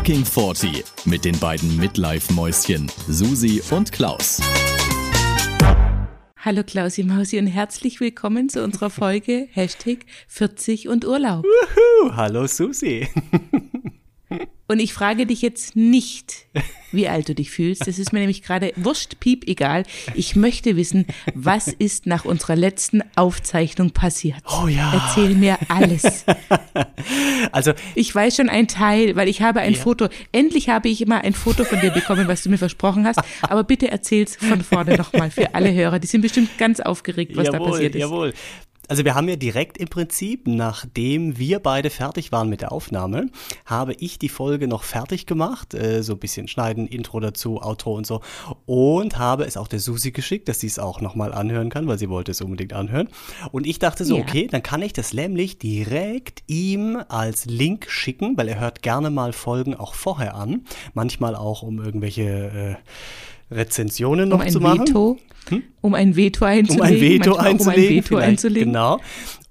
Fucking 40 mit den beiden Midlife-Mäuschen Susi und Klaus. Hallo Klausi Mausi und herzlich willkommen zu unserer Folge Hashtag 40 und Urlaub. Wuhu, hallo Susi. Und ich frage dich jetzt nicht, wie alt du dich fühlst. Das ist mir nämlich gerade wurscht, piep, egal. Ich möchte wissen, was ist nach unserer letzten Aufzeichnung passiert? Oh ja. Erzähl mir alles. Also, Ich weiß schon ein Teil, weil ich habe ein Ja. Foto. Endlich habe ich immer ein Foto von dir bekommen, was du mir versprochen hast. Aber bitte erzähl's von vorne nochmal für alle Hörer. Die sind bestimmt ganz aufgeregt, was da jawohl, passiert ist. jawohl. Also wir haben ja direkt im Prinzip, nachdem wir beide fertig waren mit der Aufnahme, habe ich die Folge noch fertig gemacht, äh, so ein bisschen schneiden, Intro dazu, Outro und so, und habe es auch der Susi geschickt, dass sie es auch nochmal anhören kann, weil sie wollte es unbedingt anhören. Und ich dachte so, Ja. okay, dann kann ich das nämlich direkt ihm als Link schicken, weil er hört gerne mal Folgen auch vorher an, manchmal auch um irgendwelche äh, Rezensionen noch Um ein zu machen. Veto, um ein Veto um einzulegen. ein Veto einzulegen. Um ein Veto einzulegen. Genau.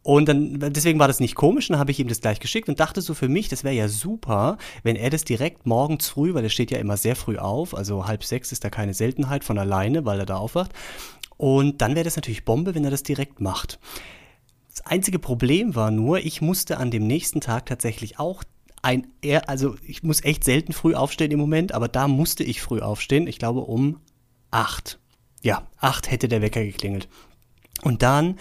Und dann, deswegen war das nicht komisch, dann habe ich ihm das gleich geschickt und dachte so für mich, das wäre ja super, wenn er das direkt morgens früh, weil er steht ja immer sehr früh auf, also halb sechs ist da keine Seltenheit von alleine, weil er da aufwacht. Und dann wäre das natürlich Bombe, wenn er das direkt macht. Das einzige Problem war nur, ich musste an dem nächsten Tag tatsächlich auch ein, also ich muss echt selten früh aufstehen im Moment, aber da musste ich früh aufstehen, ich glaube um acht. Ja, acht hätte der Wecker geklingelt. Und dann,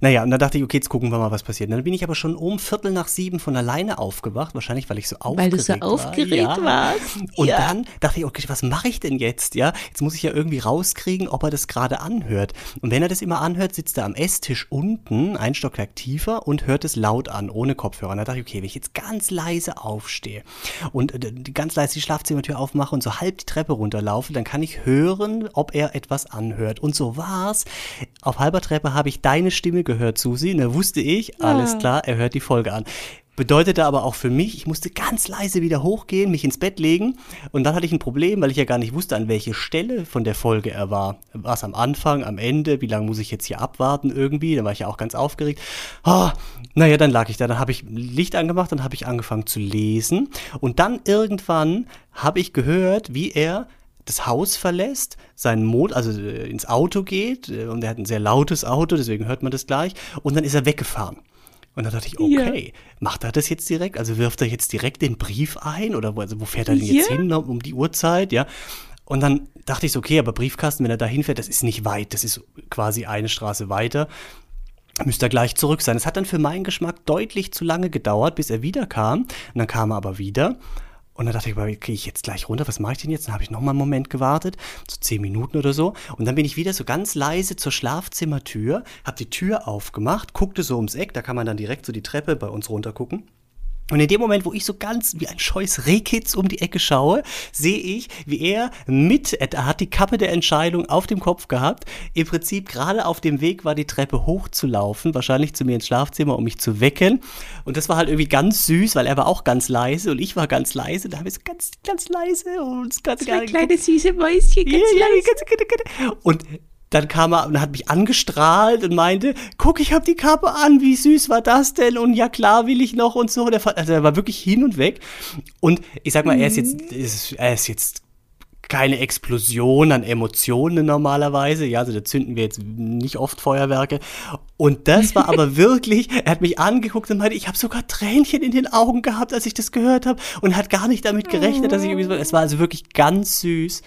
naja, und dann dachte ich, okay, jetzt gucken wir mal, was passiert. Und dann bin ich aber schon um Viertel nach sieben von alleine aufgewacht, wahrscheinlich, weil ich so Weil aufgeregt du so war. aufgeregt ja. warst. Und ja. dann dachte ich, okay, was mache ich denn jetzt? Ja, jetzt muss ich ja irgendwie rauskriegen, ob er das gerade anhört. Und wenn er das immer anhört, sitzt er am Esstisch unten, ein Stockwerk tiefer und hört es laut an, ohne Kopfhörer. Und da dachte ich, okay, wenn ich jetzt ganz leise aufstehe und äh, ganz leise die Schlafzimmertür aufmache und so halb die Treppe runterlaufe, dann kann ich hören, ob er etwas anhört. Und so war's. Auf halber Treppe habe ich deine Stimme gehört, Susi. Da wusste ich, alles Ah. klar, er hört die Folge an. Bedeutete aber auch für mich, ich musste ganz leise wieder hochgehen, mich ins Bett legen. Und dann hatte ich ein Problem, weil ich ja gar nicht wusste, an welche Stelle von der Folge er war. War es am Anfang, am Ende? Wie lange muss ich jetzt hier abwarten irgendwie? Da war ich ja auch ganz aufgeregt. Ah, naja, dann lag ich da. Dann habe ich Licht angemacht, dann habe ich angefangen zu lesen. Und dann irgendwann habe ich gehört, wie er das Haus verlässt, seinen Mod, also äh, ins Auto geht, äh, und er hat ein sehr lautes Auto, deswegen hört man das gleich, und dann ist er weggefahren. Und dann dachte ich, okay, macht er das jetzt direkt? Also wirft er jetzt direkt den Brief ein? Oder wo, also wo fährt er denn jetzt Ja. hin um die Uhrzeit? Ja. Und dann dachte ich so, okay, aber Briefkasten, wenn er da hinfährt, das ist nicht weit, das ist quasi eine Straße weiter. Müsste er gleich zurück sein. Es hat dann für meinen Geschmack deutlich zu lange gedauert, bis er wieder kam. Und dann kam er aber wieder. Und dann dachte ich, gehe ich jetzt gleich runter, was mache ich denn jetzt? Dann habe ich noch mal einen Moment gewartet, so zehn Minuten oder so. Und dann bin ich wieder so ganz leise zur Schlafzimmertür, habe die Tür aufgemacht, guckte so ums Eck, da kann man dann direkt so die Treppe bei uns runter gucken. Und in dem Moment, wo ich so ganz wie ein scheues Rehkitz um die Ecke schaue, sehe ich, wie er mit, er hat die Kappe der Entscheidung auf dem Kopf gehabt, im Prinzip gerade auf dem Weg war, die Treppe hochzulaufen, wahrscheinlich zu mir ins Schlafzimmer, um mich zu wecken. Und das war halt irgendwie ganz süß, weil er war auch ganz leise und ich war ganz leise. Da habe ich so ganz, ganz leise und ganz, Zwei kleine süße Mäuschen, ganz ja, ja, leise. ganz, ganz, ganz. Und dann kam er und hat mich angestrahlt und meinte, guck, ich hab die Kappe an, wie süß war das denn? Und ja, klar will ich noch und so. Der, also er war wirklich hin und weg. Und ich sag mal, er ist jetzt, ist, er ist jetzt keine Explosion an Emotionen normalerweise. Ja, also da zünden wir jetzt nicht oft Feuerwerke. Und das war aber wirklich, er hat mich angeguckt und meinte, ich habe sogar Tränchen in den Augen gehabt, als ich das gehört habe und hat gar nicht damit gerechnet, dass ich irgendwie so, es war also wirklich ganz süß.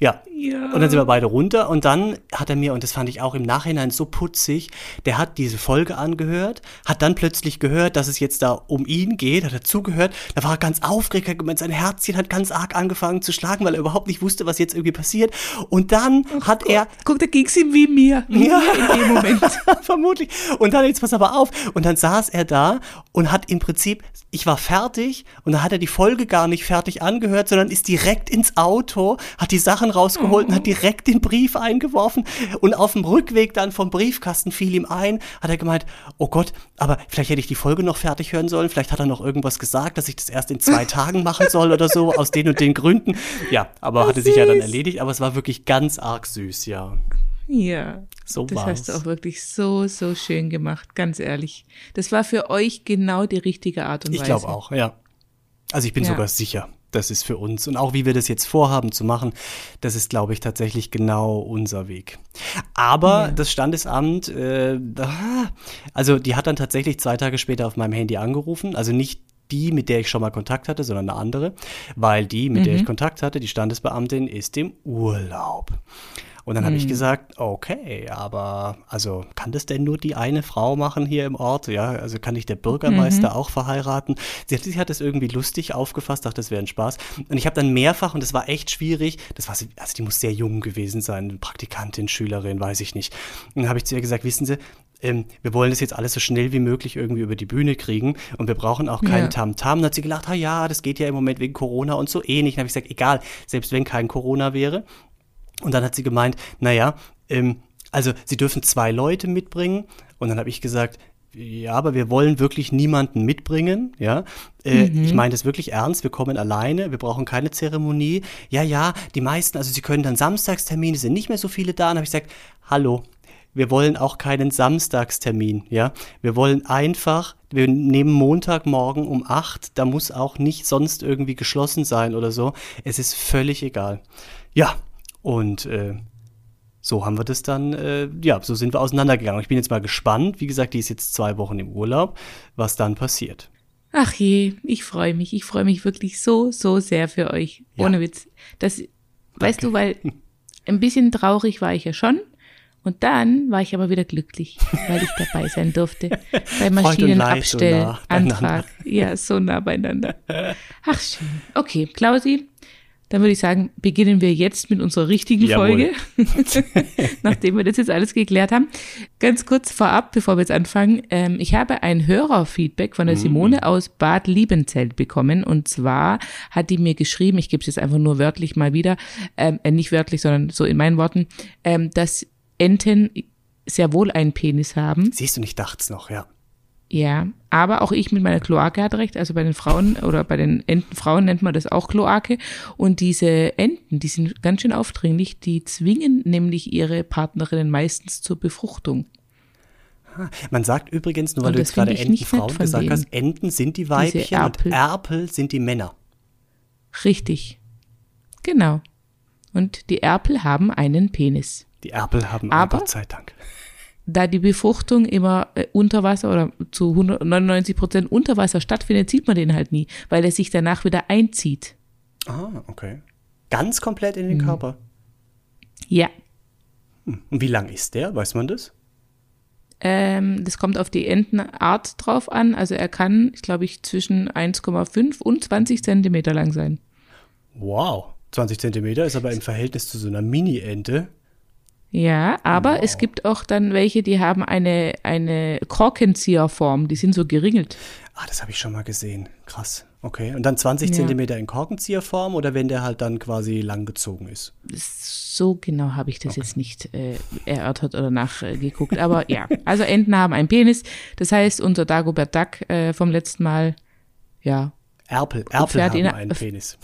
Ja. Ja. Und dann sind wir beide runter und dann hat er mir, und das fand ich auch im Nachhinein so putzig, der hat diese Folge angehört, hat dann plötzlich gehört, dass es jetzt da um ihn geht, hat er zugehört, da war er ganz aufgeregt, hat gemeint, sein Herzchen hat ganz arg angefangen zu schlagen, weil er überhaupt nicht wusste, was jetzt irgendwie passiert. Und dann hat er Guck, da ging's ihm wie mir. Wie Ja. mir in dem Moment. Vermutlich. Und dann, jetzt pass aber auf. Und dann saß er da und hat im Prinzip, ich war fertig und dann hat er die Folge gar nicht fertig angehört, sondern ist direkt ins Auto, hat die Sachen rausgeholt und hat direkt den Brief eingeworfen. Und auf dem Rückweg dann vom Briefkasten fiel ihm ein, hat er gemeint, oh Gott, aber vielleicht hätte ich die Folge noch fertig hören sollen. Vielleicht hat er noch irgendwas gesagt, dass ich das erst in zwei Tagen machen soll oder so, aus den und den Gründen. Ja, aber hatte sich ja dann erledigt, aber es war wirklich ganz arg süß, ja. Ja. So das war's. hast du auch wirklich so, so schön gemacht, ganz ehrlich. Das war für euch genau die richtige Art und Ich Weise. glaube auch, ja. Also ich bin Ja. sogar sicher. Das ist für uns. Und auch wie wir das jetzt vorhaben zu machen, das ist, glaube ich, tatsächlich genau unser Weg. Aber ja. das Standesamt, äh, also die hat dann tatsächlich zwei Tage später auf meinem Handy angerufen. Also nicht die, mit der ich schon mal Kontakt hatte, sondern eine andere, weil die, mit mhm. der ich mhm. Kontakt hatte, die Standesbeamtin, ist im Urlaub. Und dann habe ich hm. gesagt, okay, aber also kann das denn nur die eine Frau machen hier im Ort? Ja, also kann ich der Bürgermeister mhm. auch verheiraten? Sie hat, sie hat das irgendwie lustig aufgefasst, dachte, das wäre ein Spaß. Und ich habe dann mehrfach, und das war echt schwierig, das war, also die muss sehr jung gewesen sein, Praktikantin, Schülerin, weiß ich nicht. Und dann habe ich zu ihr gesagt, wissen Sie, ähm, wir wollen das jetzt alles so schnell wie möglich irgendwie über die Bühne kriegen und wir brauchen auch keinen Tamtam. Ja. Dann hat sie gelacht, ah ja, das geht ja im Moment wegen Corona und so ähnlich. Dann habe ich gesagt, egal, selbst wenn kein Corona wäre, und dann hat sie gemeint, naja, ähm, also sie dürfen zwei Leute mitbringen. Und dann habe ich gesagt, ja, aber wir wollen wirklich niemanden mitbringen, ja. Äh, mhm. Ich meine das wirklich ernst, wir kommen alleine, wir brauchen keine Zeremonie. Ja, ja, die meisten, also sie können dann Samstagstermine, sind nicht mehr so viele da. Und habe ich gesagt, hallo, wir wollen auch keinen Samstagstermin, ja. Wir wollen einfach, wir nehmen Montagmorgen um acht, da muss auch nicht sonst irgendwie geschlossen sein oder so. Es ist völlig egal. Ja, und äh, so haben wir das dann, äh, ja, so sind wir auseinandergegangen. Ich bin jetzt mal gespannt. Wie gesagt, die ist jetzt zwei Wochen im Urlaub, was dann passiert. Ach je, ich freue mich. Ich freue mich wirklich so, so sehr für euch. Ja. Ohne Witz. Das, Danke. weißt du, weil ein bisschen traurig war ich ja schon. Und dann war ich aber wieder glücklich, weil ich dabei sein durfte. Beim Maschinenabstellantrag. So ja, so nah beieinander. Ach schön. Okay, Klausi, dann würde ich sagen, beginnen wir jetzt mit unserer richtigen Jawohl. Folge, nachdem wir das jetzt alles geklärt haben. Ganz kurz vorab, bevor wir jetzt anfangen, ähm, ich habe ein Hörerfeedback von der mhm. Simone aus Bad Liebenzelt bekommen. Und zwar hat die mir geschrieben, ich gebe es jetzt einfach nur wörtlich mal wieder, ähm, äh, nicht wörtlich, sondern so in meinen Worten, ähm, dass Enten sehr wohl einen Penis haben. Siehst du, ich dachte es noch, ja. Ja, aber auch ich mit meiner Kloake hatte recht. Also bei den Frauen oder bei den Entenfrauen nennt man das auch Kloake. Und diese Enten, die sind ganz schön aufdringlich. Die zwingen nämlich ihre Partnerinnen meistens zur Befruchtung. Man sagt übrigens, nur weil du jetzt gerade Entenfrauen gesagt hast, Enten sind die Weibchen Erpel. und Erpel sind die Männer. Richtig. Genau. Und die Erpel haben einen Penis. Die Erpel haben aber, Gott sei Dank da die Befruchtung immer äh, unter Wasser oder zu 99 Prozent unter Wasser stattfindet, sieht man den halt nie, weil er sich danach wieder einzieht. Ah, okay. Ganz komplett in den mhm. Körper? Ja. Hm. Und wie lang ist der? Weiß man das? Ähm, das kommt auf die Entenart drauf an. Also er kann, ich glaube ich, zwischen 1,5 und 20 Zentimeter lang sein. Wow. 20 Zentimeter ist aber im Verhältnis zu so einer Mini-Ente ja, aber wow. es gibt auch dann welche, die haben eine, eine Korkenzieherform, die sind so geringelt. Ah, das habe ich schon mal gesehen. Krass. Okay. Und dann 20 ja. Zentimeter in Korkenzieherform oder wenn der halt dann quasi langgezogen ist? So genau habe ich das okay. jetzt nicht äh, erörtert oder nachgeguckt. aber ja, also Enten haben einen Penis. Das heißt, unser Dagobert Duck äh, vom letzten Mal, ja. Erpel, Erpel haben einen Penis.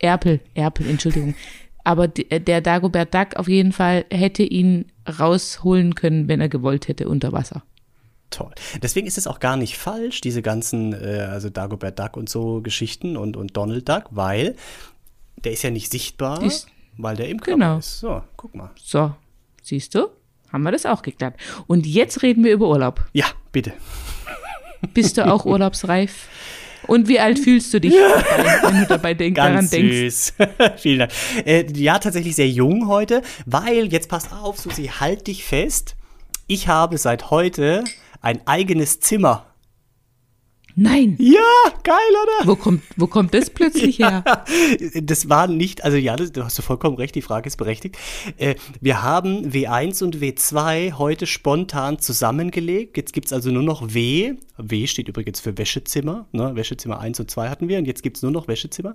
Erpel, Erpel, Entschuldigung. Aber äh, der Dagobert Duck auf jeden Fall hätte ihn rausholen können, wenn er gewollt hätte unter Wasser. Toll. Deswegen ist es auch gar nicht falsch, diese ganzen, äh, also Dagobert Duck und so Geschichten und, und Donald Duck, weil der ist ja nicht sichtbar, ist, weil der im Körper genau. ist. So, guck mal. So, siehst du? Haben wir das auch geklärt. Und jetzt reden wir über Urlaub. Ja, bitte. Bist du auch urlaubsreif? Und wie alt fühlst du dich, dabei, wenn du dabei denk, Ganz daran süß. denkst? Vielen Dank. Äh, ja, tatsächlich sehr jung heute, weil, jetzt passt auf, Susi, halt dich fest. Ich habe seit heute ein eigenes Zimmer. Nein. Ja, geil, oder? Wo kommt, wo kommt das plötzlich her? das war nicht, also ja, das, du hast vollkommen recht, die Frage ist berechtigt. Äh, wir haben W1 und W2 heute spontan zusammengelegt. Jetzt gibt es also nur noch W. W steht übrigens für Wäschezimmer. Ne? Wäschezimmer 1 und 2 hatten wir und jetzt gibt es nur noch Wäschezimmer.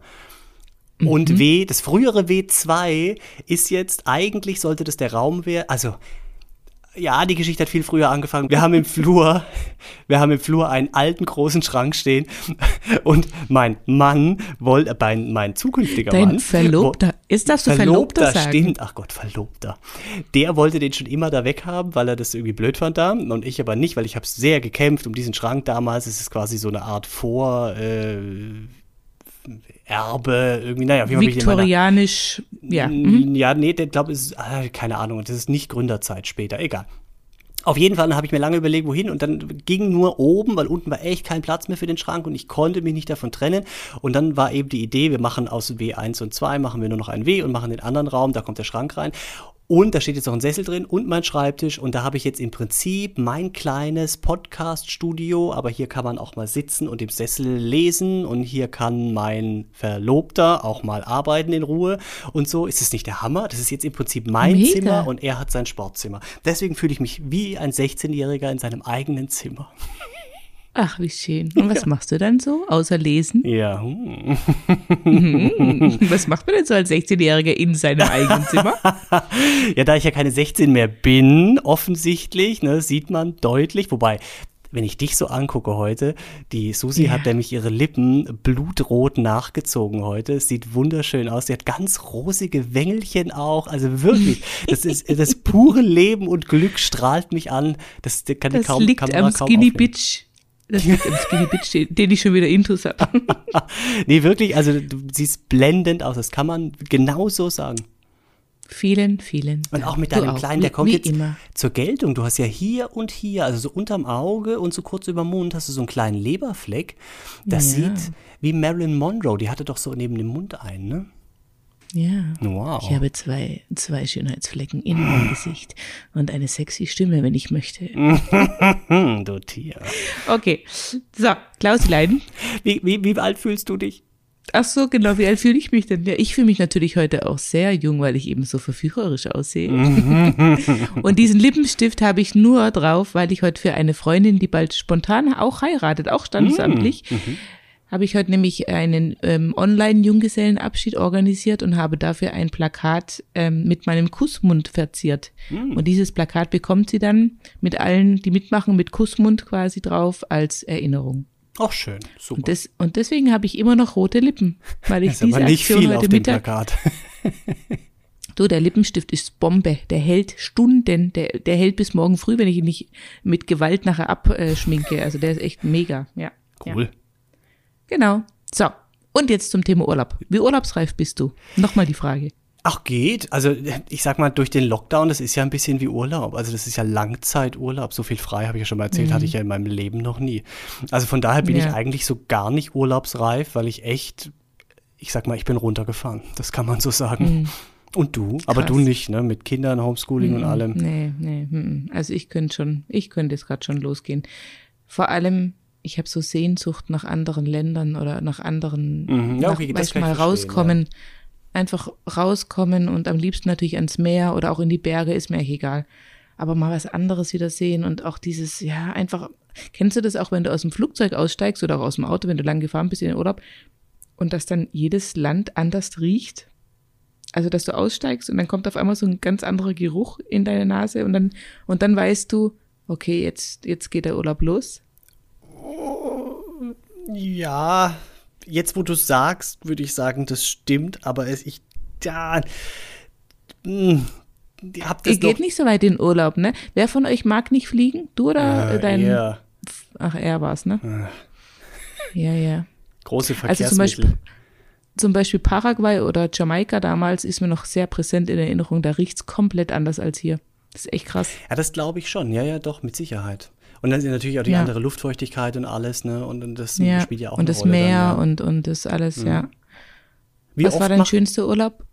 Und mhm. W, das frühere W2 ist jetzt, eigentlich sollte das der Raum werden, also ja, die Geschichte hat viel früher angefangen. Wir haben im Flur, wir haben im Flur einen alten großen Schrank stehen und mein Mann wollte, mein, mein zukünftiger Dein Mann. Verlobter. Ist das so Verlobter? Verlobter sagen? stimmt. Ach Gott, Verlobter. Der wollte den schon immer da weghaben, weil er das irgendwie blöd fand da und ich aber nicht, weil ich habe sehr gekämpft um diesen Schrank damals. Es ist quasi so eine Art Vor, äh, Erbe, irgendwie, naja, wie in meiner- Viktorianisch, ja. Mhm. Ja, nee, der glaube ist, ah, keine Ahnung, das ist nicht Gründerzeit später, egal. Auf jeden Fall habe ich mir lange überlegt, wohin und dann ging nur oben, weil unten war echt kein Platz mehr für den Schrank und ich konnte mich nicht davon trennen. Und dann war eben die Idee, wir machen aus W1 und 2, machen wir nur noch ein W und machen den anderen Raum, da kommt der Schrank rein. Und da steht jetzt noch ein Sessel drin und mein Schreibtisch und da habe ich jetzt im Prinzip mein kleines Podcast-Studio, aber hier kann man auch mal sitzen und im Sessel lesen und hier kann mein Verlobter auch mal arbeiten in Ruhe und so. Ist es nicht der Hammer? Das ist jetzt im Prinzip mein Mega. Zimmer und er hat sein Sportzimmer. Deswegen fühle ich mich wie ein 16-Jähriger in seinem eigenen Zimmer. Ach, wie schön. Und was machst du dann so, außer lesen? Ja, hm. Was macht man denn so als 16-Jähriger in seinem eigenen Zimmer? ja, da ich ja keine 16 mehr bin, offensichtlich, ne, sieht man deutlich, wobei wenn ich dich so angucke heute, die Susi Ja. hat nämlich ihre Lippen blutrot nachgezogen heute. Es sieht wunderschön aus. Sie hat ganz rosige Wängelchen auch. Also wirklich, das ist das pure Leben und Glück strahlt mich an. Das kann Das kaum, liegt Kamera am kaum Skinny aufnehmen. Bitch. Das liegt am Skinny Bitch, den, ich schon wieder intus habe. Nee, wirklich, also du siehst blendend aus. Das kann man genau so sagen. vielen, vielen Und Dank. auch mit deinem Kleinen, der kommt wie jetzt immer. zur Geltung. Du hast ja hier und hier, also so unterm Auge und so kurz über dem Mund, hast du so einen kleinen Leberfleck. Das Ja. sieht wie Marilyn Monroe, die hatte doch so neben dem Mund einen, ne? Ja. Wow. Ich habe zwei, zwei Schönheitsflecken in meinem Gesicht und eine sexy Stimme, wenn ich möchte. Du Tier. Okay, so, Klausilein. Wie, wie, wie alt fühlst du dich? Ach so, genau, wie alt fühle ich mich denn? Ja, ich fühle mich natürlich heute auch sehr jung, weil ich eben so verführerisch aussehe. und diesen Lippenstift habe ich nur drauf, weil ich heute für eine Freundin, die bald spontan auch heiratet, auch standesamtlich, habe ich heute nämlich einen ähm, Online-Junggesellenabschied organisiert und habe dafür ein Plakat ähm, mit meinem Kussmund verziert. Und dieses Plakat bekommt sie dann mit allen, die mitmachen, mit Kussmund quasi drauf als Erinnerung. Ach, schön. Super. Und, das, und deswegen habe ich immer noch rote Lippen, weil ich ist aber diese nicht Aktion viel heute auf dem Mittag. Plakat. Du, der Lippenstift ist Bombe. Der hält Stunden. Der, der hält bis morgen früh, wenn ich ihn nicht mit Gewalt nachher abschminke. Also der ist echt mega. Ja. Ja. Genau. So. Und jetzt zum Thema Urlaub. Wie urlaubsreif bist du? Nochmal die Frage. Ach, geht. Also, ich sag mal, durch den Lockdown, das ist ja ein bisschen wie Urlaub. Also, das ist ja Langzeiturlaub. So viel frei, habe ich ja schon mal erzählt, hatte ich ja in meinem Leben noch nie. Also, von daher bin Mhm. Ja. ich eigentlich so gar nicht urlaubsreif, weil ich echt, ich sag mal, ich bin runtergefahren. Das kann man so sagen. Und du? Aber Mhm. Krass. du nicht, ne? Mit Kindern, Homeschooling und allem. Nee, nee. mm, Also ich könnte schon, ich könnte jetzt gerade schon losgehen. Vor allem, ich habe so Sehnsucht nach anderen Ländern oder nach anderen, Mhm. Ja, nach, okay, das kann ich mal rauskommen. Einfach rauskommen und am liebsten natürlich ans Meer oder auch in die Berge, ist mir eigentlich egal. Aber mal was anderes wieder sehen und auch dieses, ja, einfach, kennst du das auch, wenn du aus dem Flugzeug aussteigst oder auch aus dem Auto, wenn du lang gefahren bist in den Urlaub und dass dann jedes Land anders riecht? Also, dass du aussteigst und dann kommt auf einmal so ein ganz anderer Geruch in deine Nase und dann, und dann weißt du, okay, jetzt, jetzt geht der Urlaub los. Ja, jetzt wo du sagst, würde ich sagen, das stimmt, aber es, ich, da, mh, hab das Ihr geht nicht so weit in Urlaub, ne? Wer von euch mag nicht fliegen? Du oder äh, dein, eher ach, er war's, ne? Ja, ja. große Also Verkehrsmittel. zum Beispiel, zum Beispiel Paraguay oder Jamaika damals ist mir noch sehr präsent in Erinnerung. Da riecht's komplett anders als hier. Das ist echt krass. Ja, das glaube ich schon. Ja, ja, doch, mit Sicherheit. Und dann ist natürlich auch die Ja. andere Luftfeuchtigkeit und alles, ne? Und, und das Ja. spielt ja auch und eine das Rolle. Meer dann, ja. und, und das alles, ja. Wie Was war dein schönster Urlaub?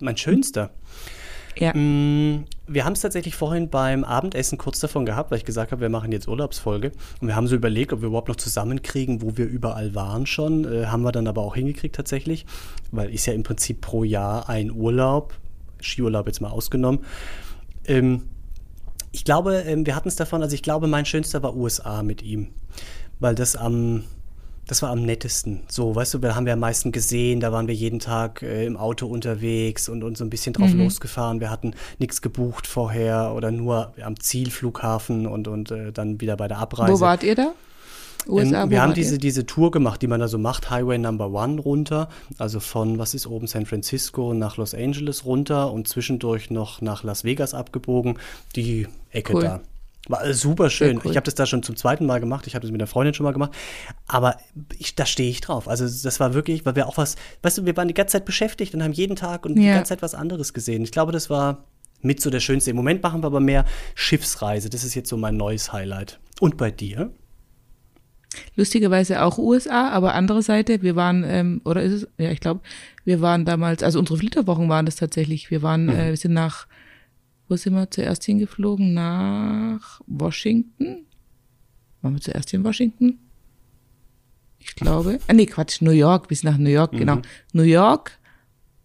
mein schönster? Ja. Mm, Wir haben es tatsächlich vorhin beim Abendessen kurz davon gehabt, weil ich gesagt habe, wir machen jetzt Urlaubsfolge. Und wir haben so überlegt, ob wir überhaupt noch zusammenkriegen, wo wir überall waren schon. Äh, haben wir dann aber auch hingekriegt tatsächlich, weil ist ja im Prinzip pro Jahr ein Urlaub, Skiurlaub jetzt mal ausgenommen. Ähm, ich glaube, ähm, wir hatten es davon, also ich glaube, mein schönster war USA mit ihm, weil das am, das war am nettesten. So, weißt du, wir haben wir am meisten gesehen, da waren wir jeden Tag äh, im Auto unterwegs und, und so ein bisschen drauf losgefahren. Wir hatten nichts gebucht vorher oder nur am Zielflughafen und, und äh, dann wieder bei der Abreise. Wo wart ihr da? USA, Ähm, wir haben diese, ihr? diese Tour gemacht, die man da so macht, Highway Number One runter, also von, was ist oben, San Francisco nach Los Angeles runter und zwischendurch noch nach Las Vegas abgebogen, die Ecke Cool. da. War super schön. Cool. Ich habe das da schon zum zweiten Mal gemacht. Ich habe das mit der Freundin schon mal gemacht. Aber ich, da stehe ich drauf. Also das war wirklich, weil wir auch was, weißt du, wir waren die ganze Zeit beschäftigt und haben jeden Tag und die Ja. ganze Zeit was anderes gesehen. Ich glaube, das war mit so der schönste. Im Moment machen wir aber mehr Schiffsreise. Das ist jetzt so mein neues Highlight. Und bei dir? Lustigerweise auch USA, aber andere Seite, wir waren, ähm, oder ist es, ja, ich glaube, wir waren damals, also unsere Flitterwochen waren das tatsächlich. Wir waren, äh, wir sind nach, wo sind wir zuerst hingeflogen? Nach Washington? Waren wir zuerst in Washington? Ich glaube. Ah, nee, Quatsch, New York, bis nach New York, genau. New York,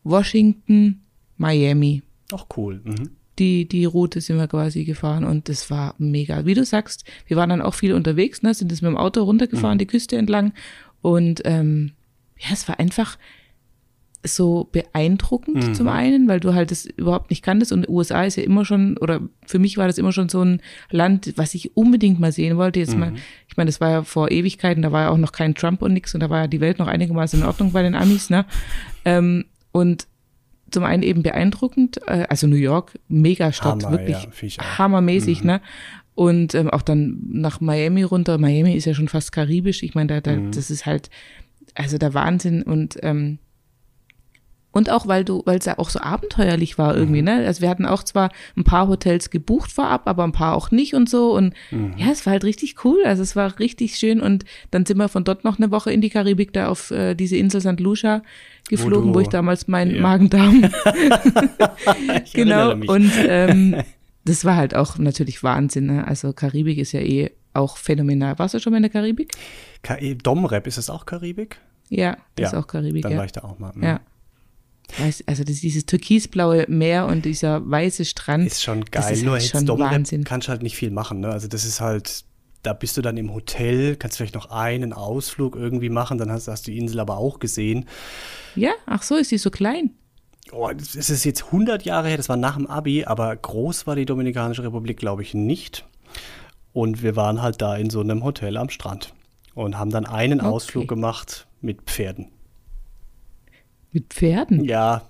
Washington, Miami Auch cool. Mhm. Die, die Route sind wir quasi gefahren und das war mega. Wie du sagst, wir waren dann auch viel unterwegs, ne, sind das mit dem Auto runtergefahren, die Küste entlang und ähm, ja, es war einfach so beeindruckend zum einen, weil du halt das überhaupt nicht kanntest und USA ist ja immer schon, oder für mich war das immer schon so ein Land, was ich unbedingt mal sehen wollte. Jetzt mal, ich meine, das war ja vor Ewigkeiten, da war ja auch noch kein Trump und nix und da war ja die Welt noch einigermaßen in Ordnung bei den Amis, ne? Ähm, und zum einen eben beeindruckend, äh, also New York, Megastadt, Hammer, wirklich ja, hammermäßig, ne? Und ähm, auch dann nach Miami runter. Miami ist ja schon fast karibisch. Ich meine, da, da, das ist halt, also der Wahnsinn und ähm, und auch weil du, weil es ja auch so abenteuerlich war irgendwie, ne? Also wir hatten auch zwar ein paar Hotels gebucht vorab, aber ein paar auch nicht und so. Und ja, es war halt richtig cool. Also es war richtig schön. Und dann sind wir von dort noch eine Woche in die Karibik, da auf äh, diese Insel St. Lucia geflogen, wo, du- ich damals meinen Ja. Magen-Darm genau. Und ähm, das war halt auch natürlich Wahnsinn. Ne? Also Karibik ist ja eh auch phänomenal. Warst du schon mal in der Karibik? Ka- eh, Domrep, ist das auch Karibik? Ja, das Ja, ist auch Karibik. Dann ja. war ich da auch mal. Mhm. ja. Weiß, also das, dieses türkisblaue Meer und dieser weiße Strand. Ist schon geil. ist Nur halt schon Wahnsinn. kannst du halt nicht viel machen. Ne? Also das ist halt, da bist du dann im Hotel, kannst vielleicht noch einen Ausflug irgendwie machen, dann hast, hast du die Insel aber auch gesehen. Ja, ach so, ist die so klein. Oh, das ist jetzt 100 Jahre her, das war nach dem Abi, aber groß war die Dominikanische Republik, glaube ich, nicht. Und wir waren halt da in so einem Hotel am Strand und haben dann einen Okay. Ausflug gemacht mit Pferden. Mit Pferden. Ja,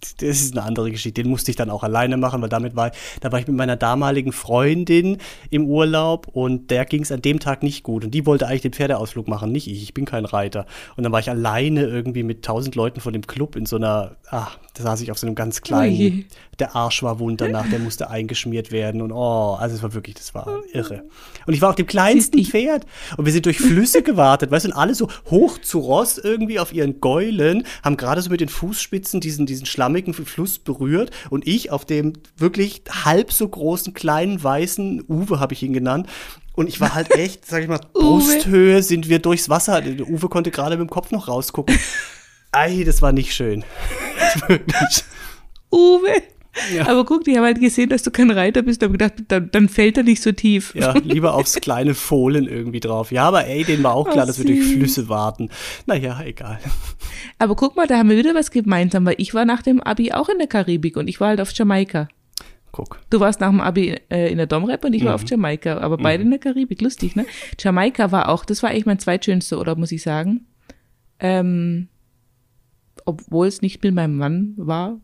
das ist eine andere Geschichte. Den musste ich dann auch alleine machen, weil damit war, da war ich mit meiner damaligen Freundin im Urlaub und der ging es an dem Tag nicht gut. Und die wollte eigentlich den Pferdeausflug machen, nicht ich. Ich bin kein Reiter. Und dann war ich alleine irgendwie mit tausend Leuten von dem Club in so einer, ah, da saß ich auf so einem ganz kleinen, Ui. der Arsch war wund danach, der musste eingeschmiert werden und oh, also es war wirklich, das war irre. Und ich war auf dem kleinsten Pferd und wir sind durch Flüsse gewartet, weißt du, und alle so hoch zu Ross irgendwie auf ihren Gäulen, haben gerade so mit den Fußspitzen diesen, diesen schlammigen Fluss berührt und ich auf dem wirklich halb so großen kleinen weißen Uwe habe ich ihn genannt. Und ich war halt echt, sag ich mal, Brusthöhe sind wir durchs Wasser. Der Uwe konnte gerade mit dem Kopf noch rausgucken. Ei, das war nicht schön. Wirklich. Uwe. Ja. Aber guck, die haben halt gesehen, dass du kein Reiter bist, haben gedacht, dann, dann fällt er nicht so tief. Ja, lieber aufs kleine Fohlen irgendwie drauf. Ja, aber ey, denen war auch klar, Oh, dass wir durch. Flüsse warten. Naja, egal. Aber guck mal, da haben wir wieder was gemeinsam, weil ich war nach dem Abi auch in der Karibik und ich war halt auf Jamaika. Guck. Du warst nach dem Abi äh, in der Domrep und ich Mhm. war auf Jamaika, aber beide in der Karibik. Lustig, ne? Jamaika war auch, das war eigentlich mein zweitschönster Urlaub, muss ich sagen. Ähm, obwohl es nicht mit meinem Mann war,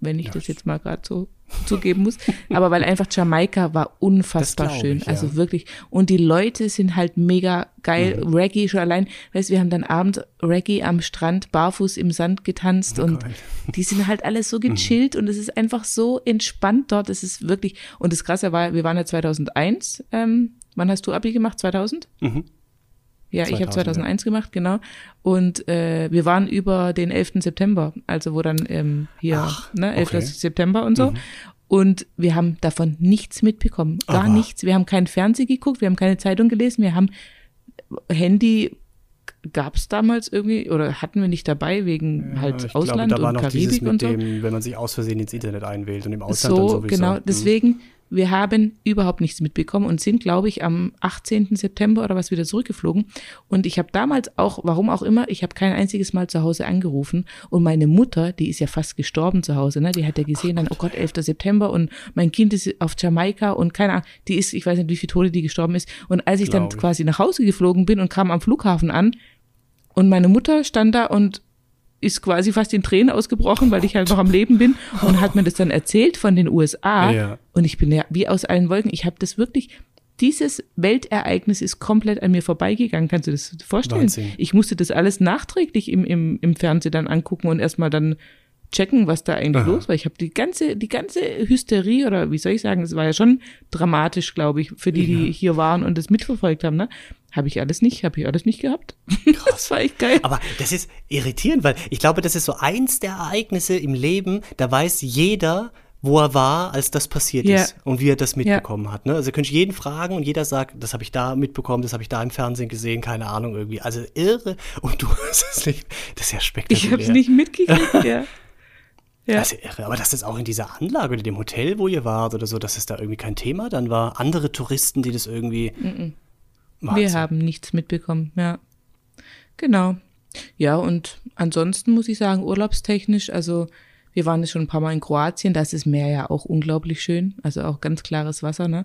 wenn ich das jetzt mal gerade so zugeben muss. Aber weil einfach Jamaika war unfassbar schön. ich, ja. Also wirklich. Und die Leute sind halt mega geil. Mhm. Reggae schon allein. Weißt du, wir haben dann abends Reggae am Strand barfuß im Sand getanzt und geil. die sind halt alles so gechillt und es ist einfach so entspannt dort. Es ist wirklich, und das Krasse war, wir waren ja 2001. Ähm, wann hast du Abi gemacht? 2000? Mhm. Ja, ich habe 2000, 2001 gemacht, genau. Und äh, wir waren über den 11. September, also wo dann ähm, hier, Ach, ne, 11. okay. Mhm. September und so. Und wir haben davon nichts mitbekommen, gar Aber- nichts. Wir haben keinen Fernsehen geguckt, wir haben keine Zeitung gelesen, wir haben Handy gab es damals irgendwie oder hatten wir nicht dabei wegen halt ich Ausland glaube, da war und noch dieses Karibik mit und so. dem, wenn man sich aus Versehen ins Internet einwählt und im Ausland So, sowieso. genau. Mhm. Deswegen, wir haben überhaupt nichts mitbekommen und sind, glaube ich, am 18. September oder was wieder zurückgeflogen. Und ich habe damals auch, warum auch immer, ich habe kein einziges Mal zu Hause angerufen. Und meine Mutter, die ist ja fast gestorben zu Hause, ne? Die hat ja gesehen dann, oh Gott, 11. September und mein Kind ist auf Jamaika und keine Ahnung, die ist, ich weiß nicht, wie viele Tode die gestorben ist. Und als ich dann ich. quasi nach Hause geflogen bin und kam am Flughafen an, und meine Mutter stand da und ist quasi fast in Tränen ausgebrochen, weil ich halt noch am Leben bin und hat mir das dann erzählt von den USA. Ja. Und ich bin ja wie aus allen Wolken. Ich habe das wirklich, dieses Weltereignis ist komplett an mir vorbeigegangen. Kannst du das vorstellen? Wahnsinn. Ich musste das alles nachträglich im, im, im Fernsehen dann angucken und erstmal dann checken, was da eigentlich Aha. los war. Ich habe die ganze, die ganze Hysterie oder wie soll ich sagen, es war ja schon dramatisch, glaube ich, für die, die hier waren und das mitverfolgt haben, ne? Habe ich alles nicht, habe ich alles nicht gehabt. Das war echt geil. Aber das ist irritierend, weil ich glaube, das ist so eins der Ereignisse im Leben, da weiß jeder, wo er war, als das passiert Ja. ist und wie er das mitbekommen hat. Ne? Also könnte ich jeden fragen und jeder sagt, das habe ich da mitbekommen, das habe ich da im Fernsehen gesehen, keine Ahnung irgendwie. Also irre. Und du hast es nicht. Das ist ja spektakulär. Ich habe es nicht mitgekriegt, ja. Ja. Das ist irre. Aber dass das auch in dieser Anlage oder dem Hotel, wo ihr wart oder so, dass es da irgendwie kein Thema dann war. Andere Touristen, die das irgendwie. Wir Wahnsinn. haben nichts mitbekommen, ja. Genau. Ja, und ansonsten muss ich sagen, urlaubstechnisch, also wir waren jetzt schon ein paar Mal in Kroatien, da ist das Meer ja auch unglaublich schön, also auch ganz klares Wasser, ne?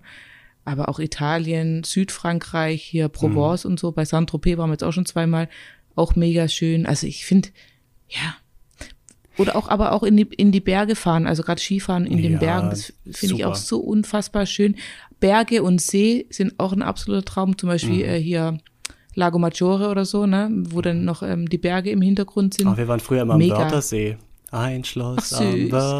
Aber auch Italien, Südfrankreich, hier Provence und so, bei Saint-Tropez waren wir jetzt auch schon zweimal, auch mega schön. Also ich finde, ja. Oder auch, aber auch in die, in die Berge fahren, also gerade Skifahren in den Ja, Bergen, das finde ich auch so unfassbar schön. Berge und See sind auch ein absoluter Traum, zum Beispiel Mhm. äh, hier Lago Maggiore oder so, ne, wo dann noch ähm, die Berge im Hintergrund sind. Ach, wir waren früher immer am Mega. Wörthersee. Ein Schloss Ach am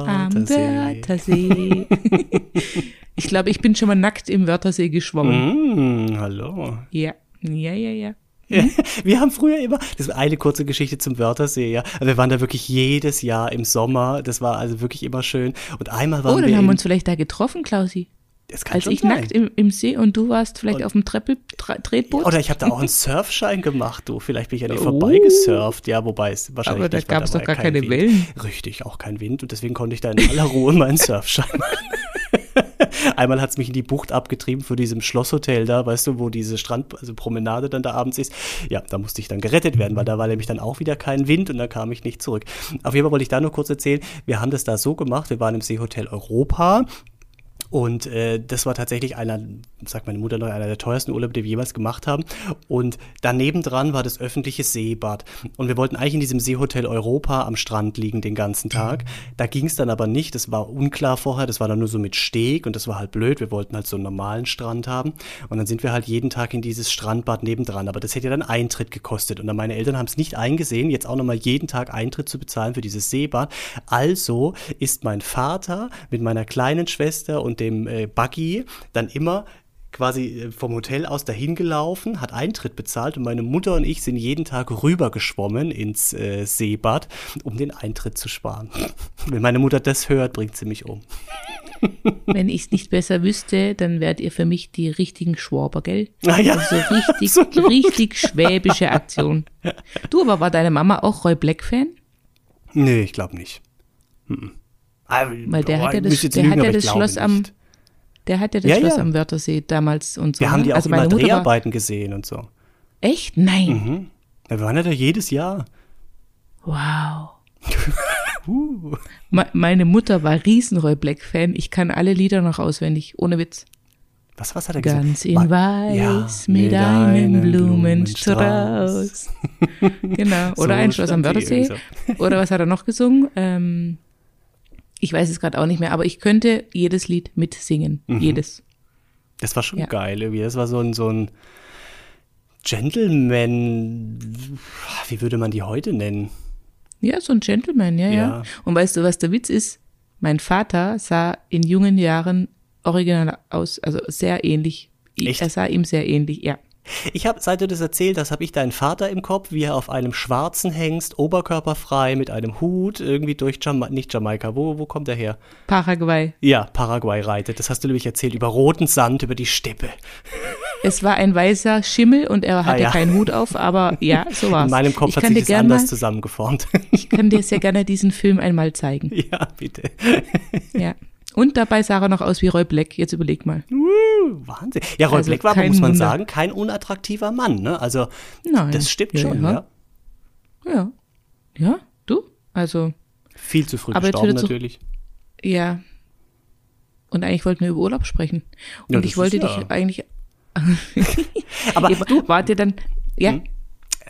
am Wörthersee. Wörthersee. ich glaube, ich bin schon mal nackt im Wörthersee geschwommen. Mm, hallo. Ja, ja, ja, ja. Wir haben früher immer, das ist eine kurze Geschichte zum Wörthersee, ja. Wir waren da wirklich jedes Jahr im Sommer. Das war also wirklich immer schön. Und einmal waren Oh, wir dann haben in, wir uns vielleicht da getroffen, Klausi. das kann Als ich sein. nackt im, im See und du warst vielleicht auf dem Treppel, Tretboot. Oder ich habe da auch einen Surfschein gemacht, du. Vielleicht bin ich an dir Oh. vorbeigesurft. Ja, wobei es wahrscheinlich Aber da gab's war doch gar kein keine Wind. Wellen. Richtig, auch kein Wind. Und deswegen konnte ich da in aller Ruhe meinen Surfschein machen. Einmal hat es mich in die Bucht abgetrieben für diesem Schlosshotel da, weißt du, wo diese Strand, also dann da abends ist. Ja, da musste ich dann gerettet werden, weil da war nämlich dann auch wieder kein Wind und dann kam ich nicht zurück. Auf jeden Fall wollte ich da nur kurz erzählen, wir haben das da so gemacht, wir waren im Seehotel Europa und äh, das war tatsächlich einer, sagt meine Mutter noch, einer der teuersten Urlaube, die wir jemals gemacht haben. Und daneben dran war das öffentliche Seebad. Und wir wollten eigentlich in diesem Seehotel Europa am Strand liegen den ganzen Tag. Da ging es dann aber nicht. Das war unklar vorher. Das war dann nur so mit Steg und das war halt blöd. Wir wollten halt so einen normalen Strand haben. Und dann sind wir halt jeden Tag in dieses Strandbad nebendran. Aber das hätte ja dann Eintritt gekostet. Und dann meine Eltern haben es nicht eingesehen, jetzt auch nochmal jeden Tag Eintritt zu bezahlen für dieses Seebad. Also ist mein Vater mit meiner kleinen Schwester und dem äh, Buggy dann immer quasi äh, vom Hotel aus dahin gelaufen, hat Eintritt bezahlt und meine Mutter und ich sind jeden Tag rüber geschwommen ins äh, Seebad, um den Eintritt zu sparen. Wenn meine Mutter das hört, bringt sie mich um. Wenn ich es nicht besser wüsste, dann wärt ihr für mich die richtigen Schwaber, gell? Ah ja, Also richtig, absolut. richtig schwäbische Aktion. Du, aber war deine Mama auch Roy Black-Fan? Nee, ich glaube nicht. Mhm. Ah, Weil der boah, hat ja das, der lügen, hat ja das Schloss am, nicht. der hat ja das Ja, Schloss ja. am Wörthersee damals und so. Wir haben ne? die auch also immer Mutter war, Dreharbeiten gesehen und so. echt? Nein. Mhm. Ja, wir waren ja da jedes Jahr. Wow. Uh. Me- Meine Mutter war riesen Roy Black-Fan. Ich kann alle Lieder noch auswendig, ohne Witz. Was, was hat er gesagt? Ganz in weiß Ja, mit einem Blumenstrauß. genau. Oder So ein Schloss am Wörthersee. Oder was hat er noch gesungen? Ähm, ich weiß es gerade auch nicht mehr, aber ich könnte jedes Lied mitsingen. Mhm. Jedes. Das war schon Ja. geil irgendwie. Das war so ein, so ein Gentleman, wie würde man die heute nennen? Ja, so ein Gentleman, ja, ja, Ja. Und weißt du, was der Witz ist? Mein Vater sah in jungen Jahren original aus, also sehr ähnlich. Echt? Er sah ihm sehr ähnlich, ja. Ich habe, seit du das erzählt hast, habe ich deinen Vater im Kopf, wie er auf einem schwarzen Hengst, oberkörperfrei, mit einem Hut, irgendwie durch Jama nicht Jamaika, wo, wo kommt er her? Paraguay. Ja, Paraguay reitet. Das hast du nämlich erzählt, über roten Sand, über die Steppe. Es war ein weißer Schimmel und er hatte Ah, ja. keinen Hut auf, aber ja, so war's. In meinem Kopf ich hat sich das anders mal, zusammengeformt. Ich kann dir sehr gerne diesen Film einmal zeigen. ja, bitte. Ja. Und dabei sah er noch aus wie Roy Black. Jetzt überleg mal. Uh, Wahnsinn. Ja, Roy Also Black war, muss man Wunder. sagen, kein unattraktiver Mann. Ne? Also, Nein. das stimmt ja, schon. Ja. Ja. ja. Ja, du? Also, Viel zu früh Aber gestorben zu- natürlich. ja. Und eigentlich wollten wir über Urlaub sprechen. Und Ja, ich wollte dich eigentlich. Aber du, wart ihr dann. Ja, Hm?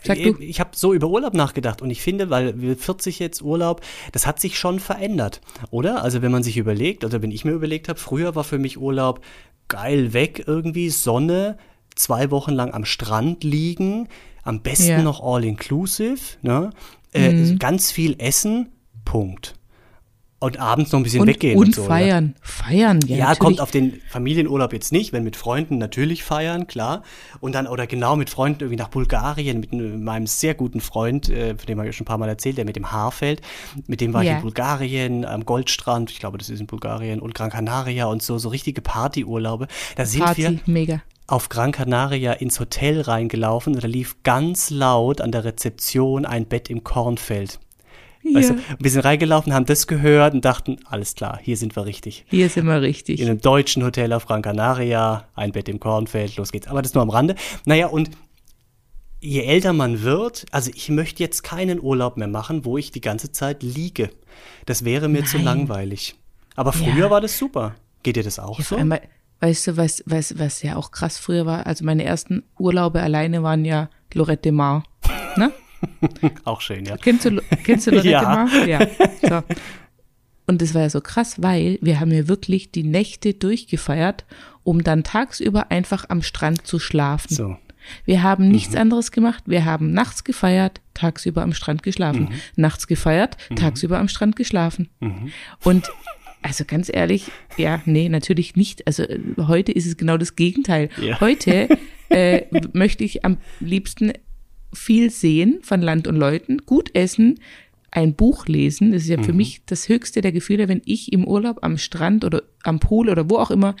Sag du. Ich habe so über Urlaub nachgedacht und ich finde, weil wir 40 jetzt Urlaub, das hat sich schon verändert, oder? Also wenn man sich überlegt, oder wenn ich mir überlegt habe, früher war für mich Urlaub geil weg irgendwie, Sonne, zwei Wochen lang am Strand liegen, am besten Ja. noch all inclusive, ne? Äh, Mhm. Ganz viel essen, Punkt. Und abends noch ein bisschen Und, weggehen. und so, ne? feiern. Feiern, ja. Ja, natürlich. kommt auf den Familienurlaub jetzt nicht, wenn mit Freunden natürlich feiern, klar. Und dann, oder genau mit Freunden irgendwie nach Bulgarien, mit n- meinem sehr guten Freund, äh, von dem habe ich schon ein paar Mal erzählt, der mit dem Haarfeld, mit dem war ich Ja. in Bulgarien, am Goldstrand, ich glaube, das ist in Bulgarien, und Gran Canaria und so, so richtige Partyurlaube. Da sind Party, wir mega. auf Gran Canaria ins Hotel reingelaufen und da lief ganz laut an der Rezeption ein Bett im Kornfeld. Weißt Ja. du, wir sind reingelaufen, haben das gehört und dachten, alles klar, hier sind wir richtig Hier sind wir richtig. in einem deutschen Hotel auf Gran Canaria, ein Bett im Kornfeld, los geht's. Aber das nur am Rande. Naja, und je älter man wird, also ich möchte jetzt keinen Urlaub mehr machen, wo ich die ganze Zeit liege. Das wäre mir zu Nein. langweilig. Aber früher Ja. war das super. Geht dir das auch Ja, so? allem, weißt du, was, was, was ja auch krass früher war? Also meine ersten Urlaube alleine waren ja Lorette Mar. Ne? Auch schön, ja. Kennst du, kennst du Lorette Ja. Mar? Ja. So. Und das war ja so krass, weil wir haben ja wirklich die Nächte durchgefeiert, um dann tagsüber einfach am Strand zu schlafen. So. Wir haben Mhm. nichts anderes gemacht. Wir haben nachts gefeiert, tagsüber am Strand geschlafen. Mhm. Nachts gefeiert, tagsüber am Strand geschlafen. Und also ganz ehrlich, ja, nee, natürlich nicht. Also äh, heute ist es genau das Gegenteil. Ja. Heute äh, möchte ich am liebsten viel sehen von Land und Leuten, gut essen, ein Buch lesen. Das ist ja für Mhm. mich das höchste der Gefühle, wenn ich im Urlaub am Strand oder am Pool oder wo auch immer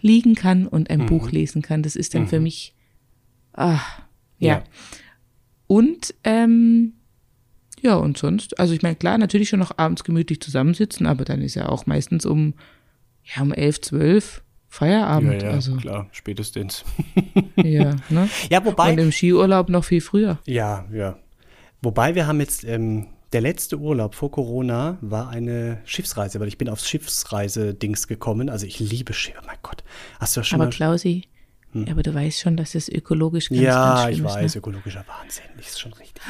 liegen kann und Mhm. ein Buch lesen kann. Das ist dann für mich, ah, ja. Ja. Und, ähm, ja, und sonst, also ich meine, klar, natürlich schon noch abends gemütlich zusammensitzen, aber dann ist ja auch meistens um, ja, um elf, zwölf Feierabend. Ja, ja, also, klar, spätestens. ja, ne? Ja, wobei, Und im Skiurlaub noch viel früher. Ja, ja. Wobei wir haben jetzt, ähm, der letzte Urlaub vor Corona war eine Schiffsreise, weil ich bin aufs Schiffsreise-Dings gekommen. Also ich liebe Schiffe, mein Gott. Hast du das schon Aber mal... Klausi, aber du weißt schon, dass das ökologisch ganz, Hm. ja, ganz ich schlimm weiß, ist. Ne? ökologischer Wahnsinn, ist schon richtig.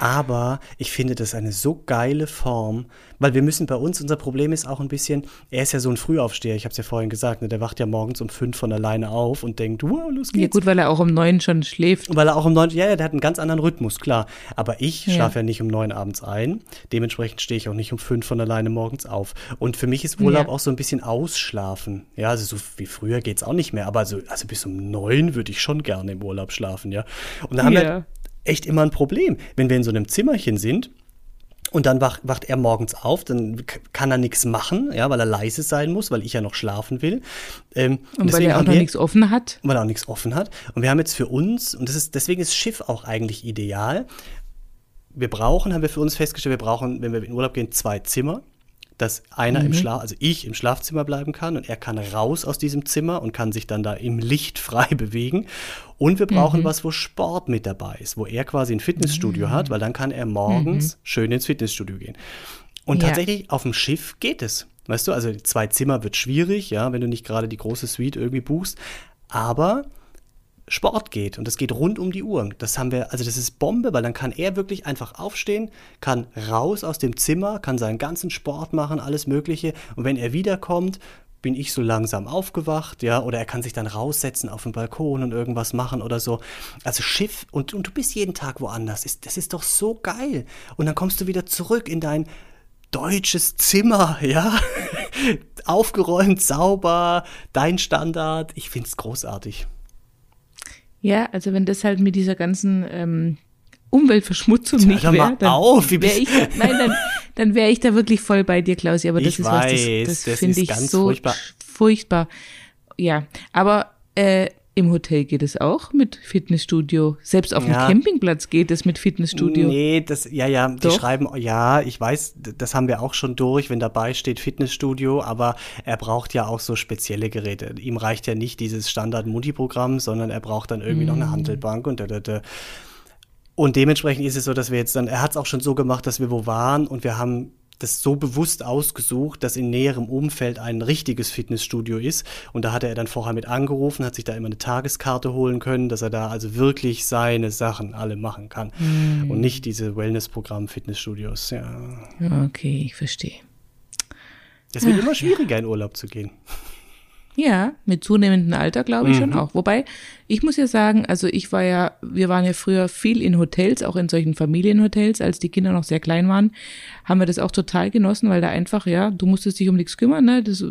Aber ich finde das eine so geile Form, weil wir müssen bei uns, unser Problem ist auch ein bisschen, er ist ja so ein Frühaufsteher, ich habe es ja vorhin gesagt, ne, der wacht ja morgens um fünf von alleine auf und denkt, wow, los geht's. Ja, gut, weil er auch um neun schon schläft. Weil er auch um neun, ja, ja, der hat einen ganz anderen Rhythmus, klar. Aber ich Ja. schlafe ja nicht um neun abends ein. Dementsprechend stehe ich auch nicht um fünf von alleine morgens auf. Und für mich ist Urlaub Ja. auch so ein bisschen ausschlafen. Ja, also so wie früher geht's auch nicht mehr. Aber so, also bis um neun würde ich schon gerne im Urlaub schlafen, ja. Und da haben Ja. wir echt immer ein Problem, wenn wir in so einem Zimmerchen sind. Und dann wach, wacht er morgens auf, dann kann er nichts machen, ja, weil er leise sein muss, weil ich ja noch schlafen will. Ähm, Und weil er auch noch nichts offen hat. weil er auch nichts offen hat. Und wir haben jetzt für uns, und das ist, deswegen ist Schiff auch eigentlich ideal. Wir brauchen, haben wir für uns festgestellt, wir brauchen, wenn wir in Urlaub gehen, zwei Zimmer. Dass einer im Schlaf, also ich im Schlafzimmer bleiben kann und er kann raus aus diesem Zimmer und kann sich dann da im Licht frei bewegen. Und wir brauchen was, wo Sport mit dabei ist, wo er quasi ein Fitnessstudio hat, weil dann kann er morgens schön ins Fitnessstudio gehen. Und Ja. tatsächlich auf dem Schiff geht es. Weißt du, also zwei Zimmer wird schwierig, ja, wenn du nicht gerade die große Suite irgendwie buchst. Aber Sport geht und das geht rund um die Uhr. Das haben wir, also das ist Bombe, weil dann kann er wirklich einfach aufstehen, kann raus aus dem Zimmer, kann seinen ganzen Sport machen, alles Mögliche. Und wenn er wiederkommt, bin ich so langsam aufgewacht, ja, oder er kann sich dann raussetzen auf den Balkon und irgendwas machen oder so. Also Schiff und, und du bist jeden Tag woanders. Ist, das ist doch so geil. Und dann kommst du wieder zurück in dein deutsches Zimmer, ja. Aufgeräumt, sauber, dein Standard. Ich find's großartig. Ja, also wenn das halt mit dieser ganzen ähm, Umweltverschmutzung Hör nicht wäre, dann auf, wie ich, nein, dann, dann wäre ich da wirklich voll bei dir, Klausi. Aber das Ich ist was, weiß, das, das das finde ich ganz so furchtbar. furchtbar. Ja, aber äh, im Hotel geht es auch mit Fitnessstudio. Selbst auf dem Ja. Campingplatz geht es mit Fitnessstudio. Nee, das, ja, ja, die Doch. schreiben, ja, ich weiß, das haben wir auch schon durch, wenn dabei steht Fitnessstudio, aber er braucht ja auch so spezielle Geräte. Ihm reicht ja nicht dieses Standard-Mutti-Programm, sondern er braucht dann irgendwie noch eine Handelbank und da, da, da. Und dementsprechend ist es so, dass wir jetzt dann, er hat es auch schon so gemacht, dass wir wo waren und wir haben das so bewusst ausgesucht, dass in näherem Umfeld ein richtiges Fitnessstudio ist. Und da hatte er dann vorher mit angerufen, hat sich da immer eine Tageskarte holen können, dass er da also wirklich seine Sachen alle machen kann. Mhm. Und nicht diese Wellnessprogramm Fitnessstudios. Ja. Okay, ich verstehe. Es wird Ach, immer schwieriger, ja. in Urlaub zu gehen. Ja, mit zunehmendem Alter glaube ich mhm. schon auch. Wobei, ich muss ja sagen, also ich war ja, wir waren ja früher viel in Hotels, auch in solchen Familienhotels, als die Kinder noch sehr klein waren, haben wir das auch total genossen, weil da einfach, ja, du musstest dich um nichts kümmern, ne? Das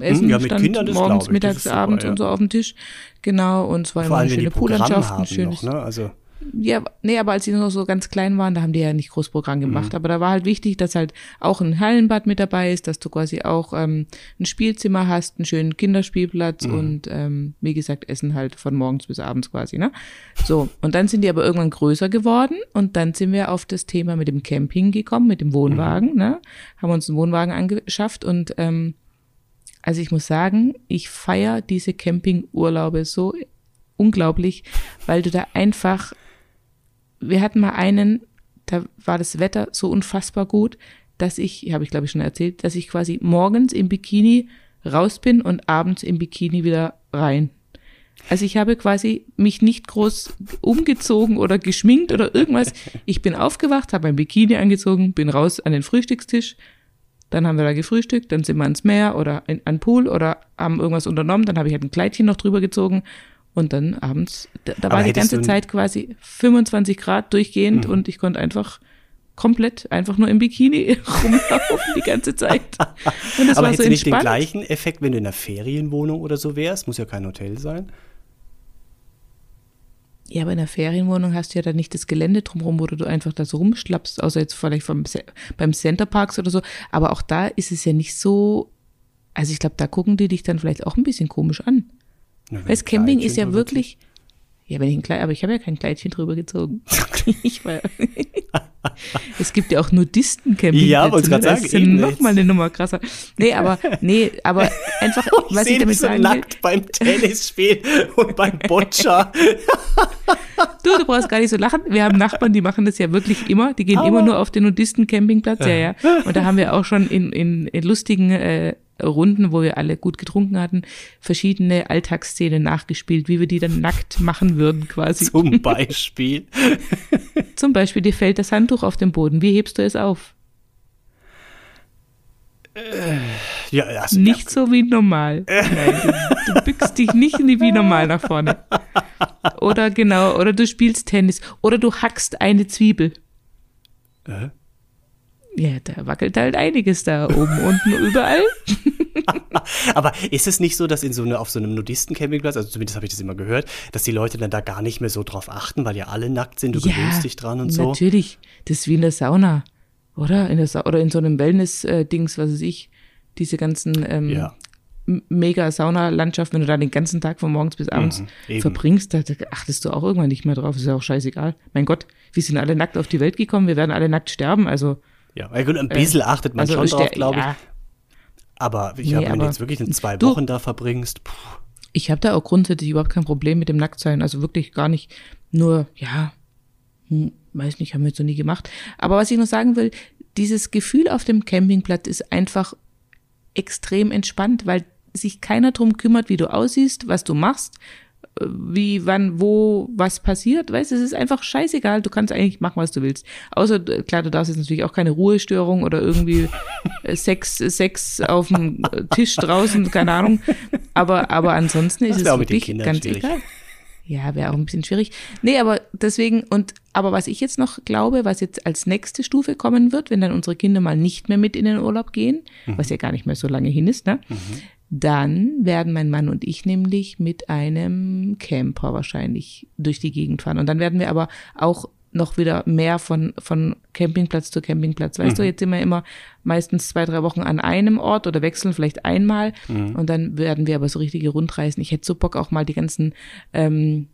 Essen ja, stand Kindern, morgens, mittags, abends ja. und so auf dem Tisch. Genau, und es war Vor immer eine schöne Poollandschaft, ein schönes. Noch, ne? Also ja, nee, aber als die noch so ganz klein waren, da haben die ja nicht Großprogramm gemacht. Mhm. Aber da war halt wichtig, dass halt auch ein Hallenbad mit dabei ist, dass du quasi auch ähm, ein Spielzimmer hast, einen schönen Kinderspielplatz mhm. und ähm, wie gesagt, Essen halt von morgens bis abends quasi, ne? So, und dann sind die aber irgendwann größer geworden und dann sind wir auf das Thema mit dem Camping gekommen, mit dem Wohnwagen, mhm. ne? Haben uns einen Wohnwagen angeschafft und ähm, also ich muss sagen, ich feier diese Campingurlaube so unglaublich, weil du da einfach wir hatten mal einen, da war das Wetter so unfassbar gut, dass ich, habe ich glaube ich schon erzählt, dass ich quasi morgens im Bikini raus bin und abends im Bikini wieder rein. Also ich habe quasi mich nicht groß umgezogen oder geschminkt oder irgendwas. Ich bin aufgewacht, habe mein Bikini angezogen, bin raus an den Frühstückstisch. Dann haben wir da gefrühstückt, dann sind wir ans Meer oder in, an Pool oder haben irgendwas unternommen. Dann habe ich halt ein Kleidchen noch drüber gezogen und dann abends, da, da war die ganze Zeit quasi 25 Grad durchgehend mhm. und ich konnte einfach komplett einfach nur im Bikini rumlaufen die ganze Zeit. Und das Aber war so nicht den gleichen Effekt, wenn du in einer Ferienwohnung oder so wärst? Muss ja kein Hotel sein. Ja, aber in einer Ferienwohnung hast du ja dann nicht das Gelände drumherum, wo du einfach da so rumschlappst, außer jetzt vielleicht vom, beim Center Parks oder so. Aber auch da ist es ja nicht so, also ich glaube, da gucken die dich dann vielleicht auch ein bisschen komisch an. Ja, Weißt, Camping ist ja wirklich. Ja, wenn ich ein Kleid, aber ich habe ja kein Kleidchen drüber gezogen. ich war, es gibt ja auch Nudisten-Campingplätze. Ja, wollte ne? gerade sagen. Das ist noch mal eine Nummer krasser. Nee, aber, nee, aber einfach, ich was ich damit so sagen nackt will. beim Tennisspiel und beim Boccia. du, du brauchst gar nicht so lachen. Wir haben Nachbarn, die machen das ja wirklich immer. Die gehen aber immer nur auf den Nudisten-Campingplatz. Ja, ja. Und da haben wir auch schon in, in, in lustigen, äh, Runden, wo wir alle gut getrunken hatten, verschiedene Alltagsszenen nachgespielt, wie wir die dann nackt machen würden quasi. Zum Beispiel. Zum Beispiel, dir fällt das Handtuch auf den Boden. Wie hebst du es auf? Äh, ja, also, nicht ja. so wie normal. Nein, du, du bückst dich nicht wie normal nach vorne. Oder genau, oder du spielst Tennis. Oder du hackst eine Zwiebel. Äh? Ja, da wackelt halt einiges da oben, unten, überall. Aber ist es nicht so, dass in so eine, auf so einem Nudisten-Campingplatz, also zumindest habe ich das immer gehört, dass die Leute dann da gar nicht mehr so drauf achten, weil ja alle nackt sind, du ja, gewöhnst dich dran und so? Natürlich, das ist wie in der Sauna, oder? In der Sa oder in so einem Wellness-Dings, was weiß ich, diese ganzen ähm, ja. mega Saunalandschaft, wenn du da den ganzen Tag von morgens bis abends mhm, verbringst, da, da achtest du auch irgendwann nicht mehr drauf, ist ja auch scheißegal. Mein Gott, wir sind alle nackt auf die Welt gekommen, wir werden alle nackt sterben, also ja, gut, ein bisschen äh, achtet man also schon drauf, glaube ich. Ja. Aber ich nee, habe, wenn du jetzt wirklich in zwei du, Wochen da verbringst. Puh. Ich habe da auch grundsätzlich überhaupt kein Problem mit dem Nacktsein. Also wirklich gar nicht. Nur, ja, hm, weiß nicht, haben wir jetzt so nie gemacht. Aber was ich noch sagen will, dieses Gefühl auf dem Campingplatz ist einfach extrem entspannt, weil sich keiner drum kümmert, wie du aussiehst, was du machst, wie, wann, wo, was passiert. Weißt du, es ist einfach scheißegal. Du kannst eigentlich machen, was du willst. Außer, klar, du darfst jetzt natürlich auch keine Ruhestörung oder irgendwie äh, Sex, Sex auf dem Tisch draußen, keine Ahnung. Aber, aber ansonsten ist es wirklich ganz schwierig. egal. Ja, wäre auch ein bisschen schwierig. Nee, aber deswegen, und, aber was ich jetzt noch glaube, was jetzt als nächste Stufe kommen wird, wenn dann unsere Kinder mal nicht mehr mit in den Urlaub gehen, mhm. was ja gar nicht mehr so lange hin ist, ne? Mhm dann werden mein Mann und ich nämlich mit einem Camper wahrscheinlich durch die Gegend fahren. Und dann werden wir aber auch noch wieder mehr von, von Campingplatz zu Campingplatz. Weißt mhm. du, jetzt sind wir immer meistens zwei, drei Wochen an einem Ort oder wechseln vielleicht einmal. Mhm. Und dann werden wir aber so richtige Rundreisen. Ich hätte so Bock auch mal die ganzen ähm,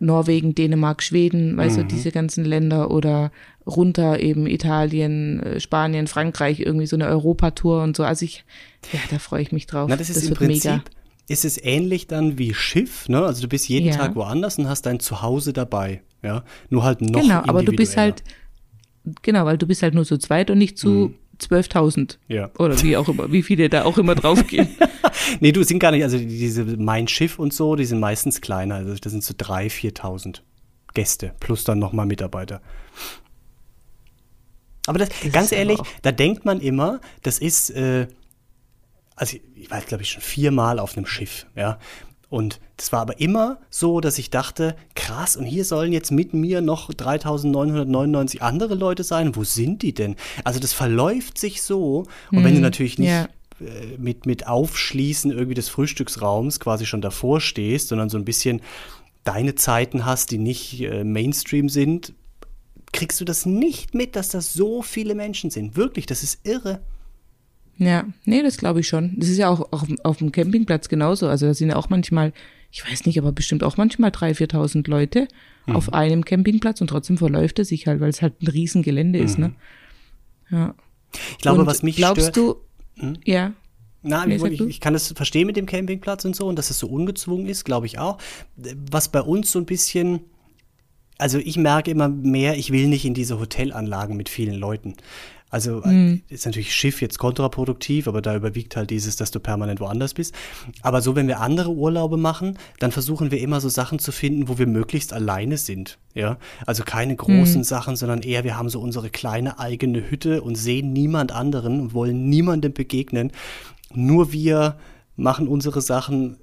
Norwegen, Dänemark, Schweden, weißt mhm. du, diese ganzen Länder oder runter eben Italien, äh, Spanien, Frankreich, irgendwie so eine Europatour und so. Also ich, ja, da freue ich mich drauf. Na, das ist das im Prinzip, mega. ist es ähnlich dann wie Schiff, ne? Also du bist jeden ja. Tag woanders und hast dein Zuhause dabei, ja? Nur halt noch Genau, aber du bist halt, genau, weil du bist halt nur zu zweit und nicht zu, mhm. 12.000 Ja. oder wie auch immer, wie viele da auch immer draufgehen. Nee, du sind gar nicht, also diese Mein Schiff und so, die sind meistens kleiner. Also das sind so 3.000, 4.000 Gäste plus dann nochmal Mitarbeiter. Aber das, ganz ist aber ehrlich, auch- da denkt man immer, das ist, äh, also ich war, glaube ich, schon viermal auf einem Schiff, ja. Und das war aber immer so, dass ich dachte, krass, und hier sollen jetzt mit mir noch 3.999 andere Leute sein. Wo sind die denn? Also das verläuft sich so. Und wenn du natürlich nicht ja. äh, mit, mit Aufschließen irgendwie des Frühstücksraums quasi schon davor stehst, sondern so ein bisschen deine Zeiten hast, die nicht äh, Mainstream sind, kriegst du das nicht mit, dass das so viele Menschen sind. Wirklich, das ist irre. Ja, nee, das glaube ich schon. Das ist ja auch auf, auf dem Campingplatz genauso. Also da sind ja auch manchmal, ich weiß nicht, aber bestimmt auch manchmal 3.000, 4.000 Leute Mhm. auf einem Campingplatz und trotzdem verläuft er sich halt, weil es halt ein Riesengelände ist, ne? Ja. Mhm. Ich glaube, und was mich glaubst stört. Hm? du, ja, Na, Nee, ich, ich kann das verstehen mit dem Campingplatz und so und dass es so ungezwungen ist, glaube ich auch. Was bei uns so ein bisschen, also ich merke immer mehr, ich will nicht in diese Hotelanlagen mit vielen Leuten. Also Mhm. ist natürlich Schiff jetzt kontraproduktiv, aber da überwiegt halt dieses, dass du permanent woanders bist. Aber so, wenn wir andere Urlaube machen, dann versuchen wir immer so Sachen zu finden, wo wir möglichst alleine sind. Ja, also keine großen Mhm. Sachen, sondern eher wir haben so unsere kleine eigene Hütte und sehen niemand anderen und wollen niemandem begegnen. Nur wir machen unsere Sachen,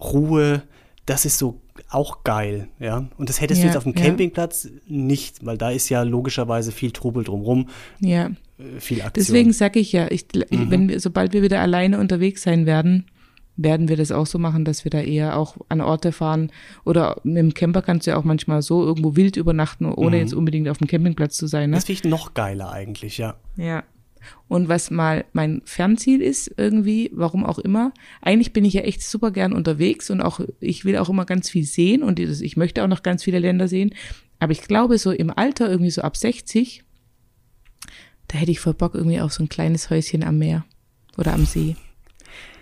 Ruhe, das ist so auch geil, ja. Und das hättest du Ja, jetzt auf dem ja. Campingplatz nicht, weil da ist ja logischerweise viel Trubel drumrum, ja. äh, viel Aktion. Deswegen sage ich ja, ich, Mhm. wenn wir, sobald wir wieder alleine unterwegs sein werden, werden wir das auch so machen, dass wir da eher auch an Orte fahren. Oder mit dem Camper kannst du ja auch manchmal so irgendwo wild übernachten, ohne jetzt unbedingt auf dem Campingplatz zu sein. Ne? Mhm. das finde ich noch geiler eigentlich, ja. Ja. Und was mal mein Fernziel ist, irgendwie, warum auch immer, eigentlich bin ich ja echt super gern unterwegs und auch, ich will auch immer ganz viel sehen und ich möchte auch noch ganz viele Länder sehen. Aber ich glaube, so im Alter, irgendwie so ab 60, da hätte ich voll Bock irgendwie auf so ein kleines Häuschen am Meer oder am See.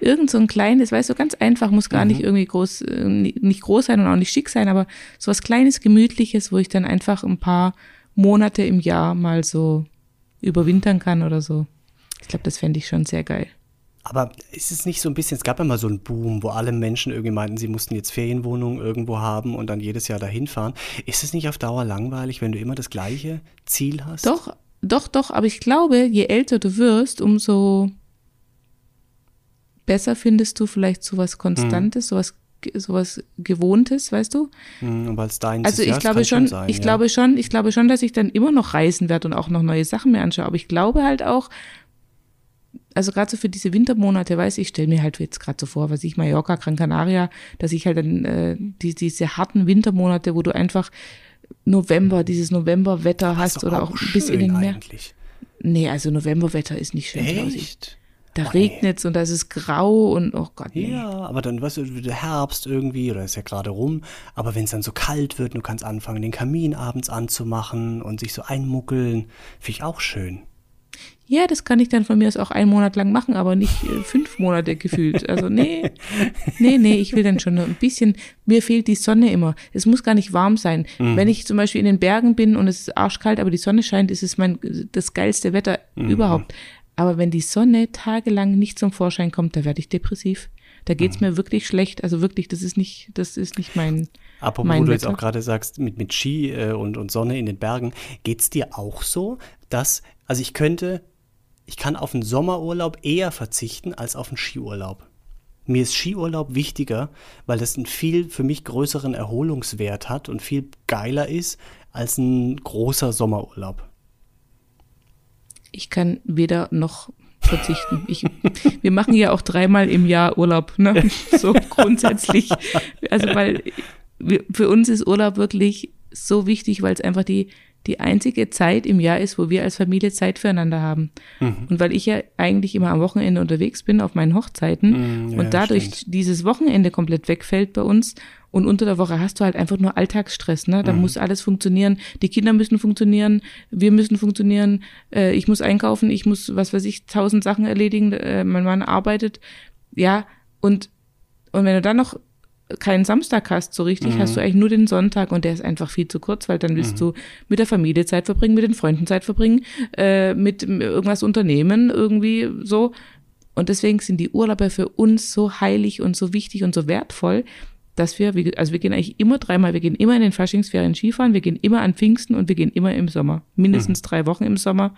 Irgend so ein kleines, weißt du, ganz einfach, muss gar nicht irgendwie groß, äh, nicht groß sein und auch nicht schick sein, aber so was kleines, gemütliches, wo ich dann einfach ein paar Monate im Jahr mal so überwintern kann oder so. Ich glaube, das fände ich schon sehr geil. Aber ist es nicht so ein bisschen, es gab ja mal so einen Boom, wo alle Menschen irgendwie meinten, sie mussten jetzt Ferienwohnungen irgendwo haben und dann jedes Jahr dahin fahren. Ist es nicht auf Dauer langweilig, wenn du immer das gleiche Ziel hast? Doch, doch, doch, aber ich glaube, je älter du wirst, umso besser findest du vielleicht sowas Konstantes, sowas, sowas Gewohntes, weißt du? Hm, und weil es dein Also ich glaube schon, sein, ich ja. glaube schon, ich glaube schon, dass ich dann immer noch reisen werde und auch noch neue Sachen mir anschaue. Aber ich glaube halt auch, also gerade so für diese Wintermonate, weiß ich, stelle mir halt jetzt gerade so vor, was ich Mallorca, Gran Canaria, dass ich halt dann äh, die, diese harten Wintermonate, wo du einfach November, dieses Novemberwetter hast oder auch, bis in den Meer. eigentlich. Nee, also Novemberwetter ist nicht schön. Echt? Da Oh, nee. regnet's und da ist es grau und oh Gott, nee. Ja, aber dann, weißt du, der Herbst irgendwie, oder ist ja gerade rum, aber wenn es dann so kalt wird, und du kannst anfangen, den Kamin abends anzumachen und sich so einmuckeln, finde ich auch schön. Ja, das kann ich dann von mir aus auch einen Monat lang machen, aber nicht äh, fünf Monate gefühlt. Also nee, nee, nee, ich will dann schon ein bisschen, mir fehlt die Sonne immer. Es muss gar nicht warm sein. Wenn ich zum Beispiel in den Bergen bin und es ist arschkalt, aber die Sonne scheint, ist es mein, das geilste Wetter überhaupt. Aber wenn die Sonne tagelang nicht zum Vorschein kommt, da werde ich depressiv. Da geht's mir wirklich schlecht. Also wirklich, das ist nicht, das ist nicht mein, Apropos, mein wo du jetzt auch gerade sagst, mit, mit Ski äh, und, und Sonne in den Bergen, geht's dir auch so, dass, also ich könnte, ich kann auf einen Sommerurlaub eher verzichten als auf einen Skiurlaub. Mir ist Skiurlaub wichtiger, weil das einen viel für mich größeren Erholungswert hat und viel geiler ist als ein großer Sommerurlaub. Ich kann weder noch verzichten. Ich, wir machen ja auch dreimal im Jahr Urlaub, ne? So grundsätzlich. Also weil wir, für uns ist Urlaub wirklich so wichtig, weil es einfach die die einzige Zeit im Jahr ist, wo wir als Familie Zeit füreinander haben. Und weil ich ja eigentlich immer am Wochenende unterwegs bin auf meinen Hochzeiten Mm, ja, und dadurch stimmt. dieses Wochenende komplett wegfällt bei uns und unter der Woche hast du halt einfach nur Alltagsstress, ne? Mhm. Da muss alles funktionieren, die Kinder müssen funktionieren, wir müssen funktionieren, äh, ich muss einkaufen, ich muss, was weiß ich, tausend Sachen erledigen, äh, mein Mann arbeitet, ja, und, und wenn du dann noch keinen Samstag hast, so richtig, hast du eigentlich nur den Sonntag und der ist einfach viel zu kurz, weil dann willst du mit der Familie Zeit verbringen, mit den Freunden Zeit verbringen, äh, mit irgendwas unternehmen, irgendwie so. Und deswegen sind die Urlaube für uns so heilig und so wichtig und so wertvoll, dass wir, also wir gehen eigentlich immer dreimal, wir gehen immer in den Faschingsferien Skifahren, wir gehen immer an Pfingsten und wir gehen immer im Sommer. Mindestens drei Wochen im Sommer.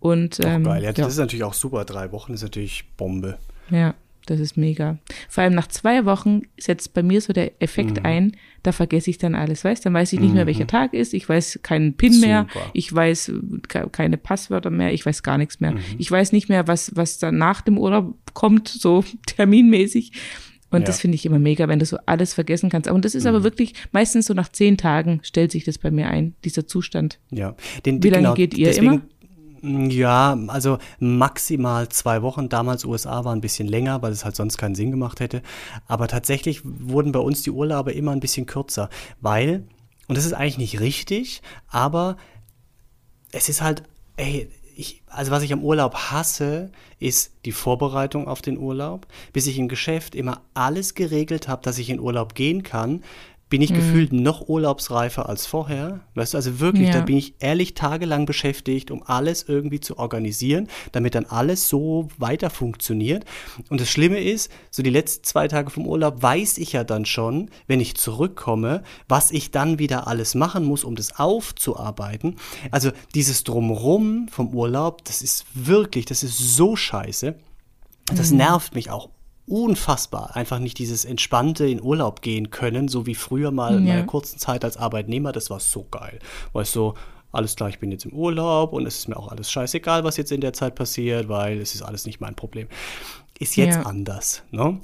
Und ähm, Geil, ja, das ja. ist natürlich auch super. Drei Wochen ist natürlich Bombe. Ja, das ist mega. Vor allem nach zwei Wochen setzt bei mir so der Effekt Mhm. ein, da vergesse ich dann alles, weißt Dann weiß ich nicht mehr, welcher Tag ist, ich weiß keinen PIN mehr, Super. ich weiß ke- keine Passwörter mehr, ich weiß gar nichts mehr. Mhm. Ich weiß nicht mehr, was, was dann nach dem Urlaub kommt, so terminmäßig. Und das Ja. finde ich immer mega, wenn du so alles vergessen kannst. Und das ist Mhm. aber wirklich, meistens so nach zehn Tagen stellt sich das bei mir ein, dieser Zustand. Ja. Den, Wie lange geht ihr deswegen, Ja, also maximal zwei Wochen. Damals USA war ein bisschen länger, weil es halt sonst keinen Sinn gemacht hätte. Aber tatsächlich wurden bei uns die Urlaube immer ein bisschen kürzer, weil, und das ist eigentlich nicht richtig, aber es ist halt, ey, ich, also was ich am Urlaub hasse, ist die Vorbereitung auf den Urlaub. Bis ich im Geschäft immer alles geregelt habe, dass ich in Urlaub gehen kann, bin Mhm. ich gefühlt noch urlaubsreifer als vorher. Weißt du, also wirklich, Ja. da bin ich ehrlich tagelang beschäftigt, um alles irgendwie zu organisieren, damit dann alles so weiter funktioniert. Und das Schlimme ist, so die letzten zwei Tage vom Urlaub weiß ich ja dann schon, wenn ich zurückkomme, was ich dann wieder alles machen muss, um das aufzuarbeiten. Also dieses Drumrum vom Urlaub, das ist wirklich, das ist so scheiße. Das nervt mich auch unfassbar. Einfach nicht dieses entspannte in Urlaub gehen können, so wie früher mal in Ja. meiner kurzen Zeit als Arbeitnehmer. Das war so geil. Weißt du, alles klar, ich bin jetzt im Urlaub und es ist mir auch alles scheißegal, was jetzt in der Zeit passiert, weil es ist alles nicht mein Problem. Ist jetzt Ja. anders. Ne?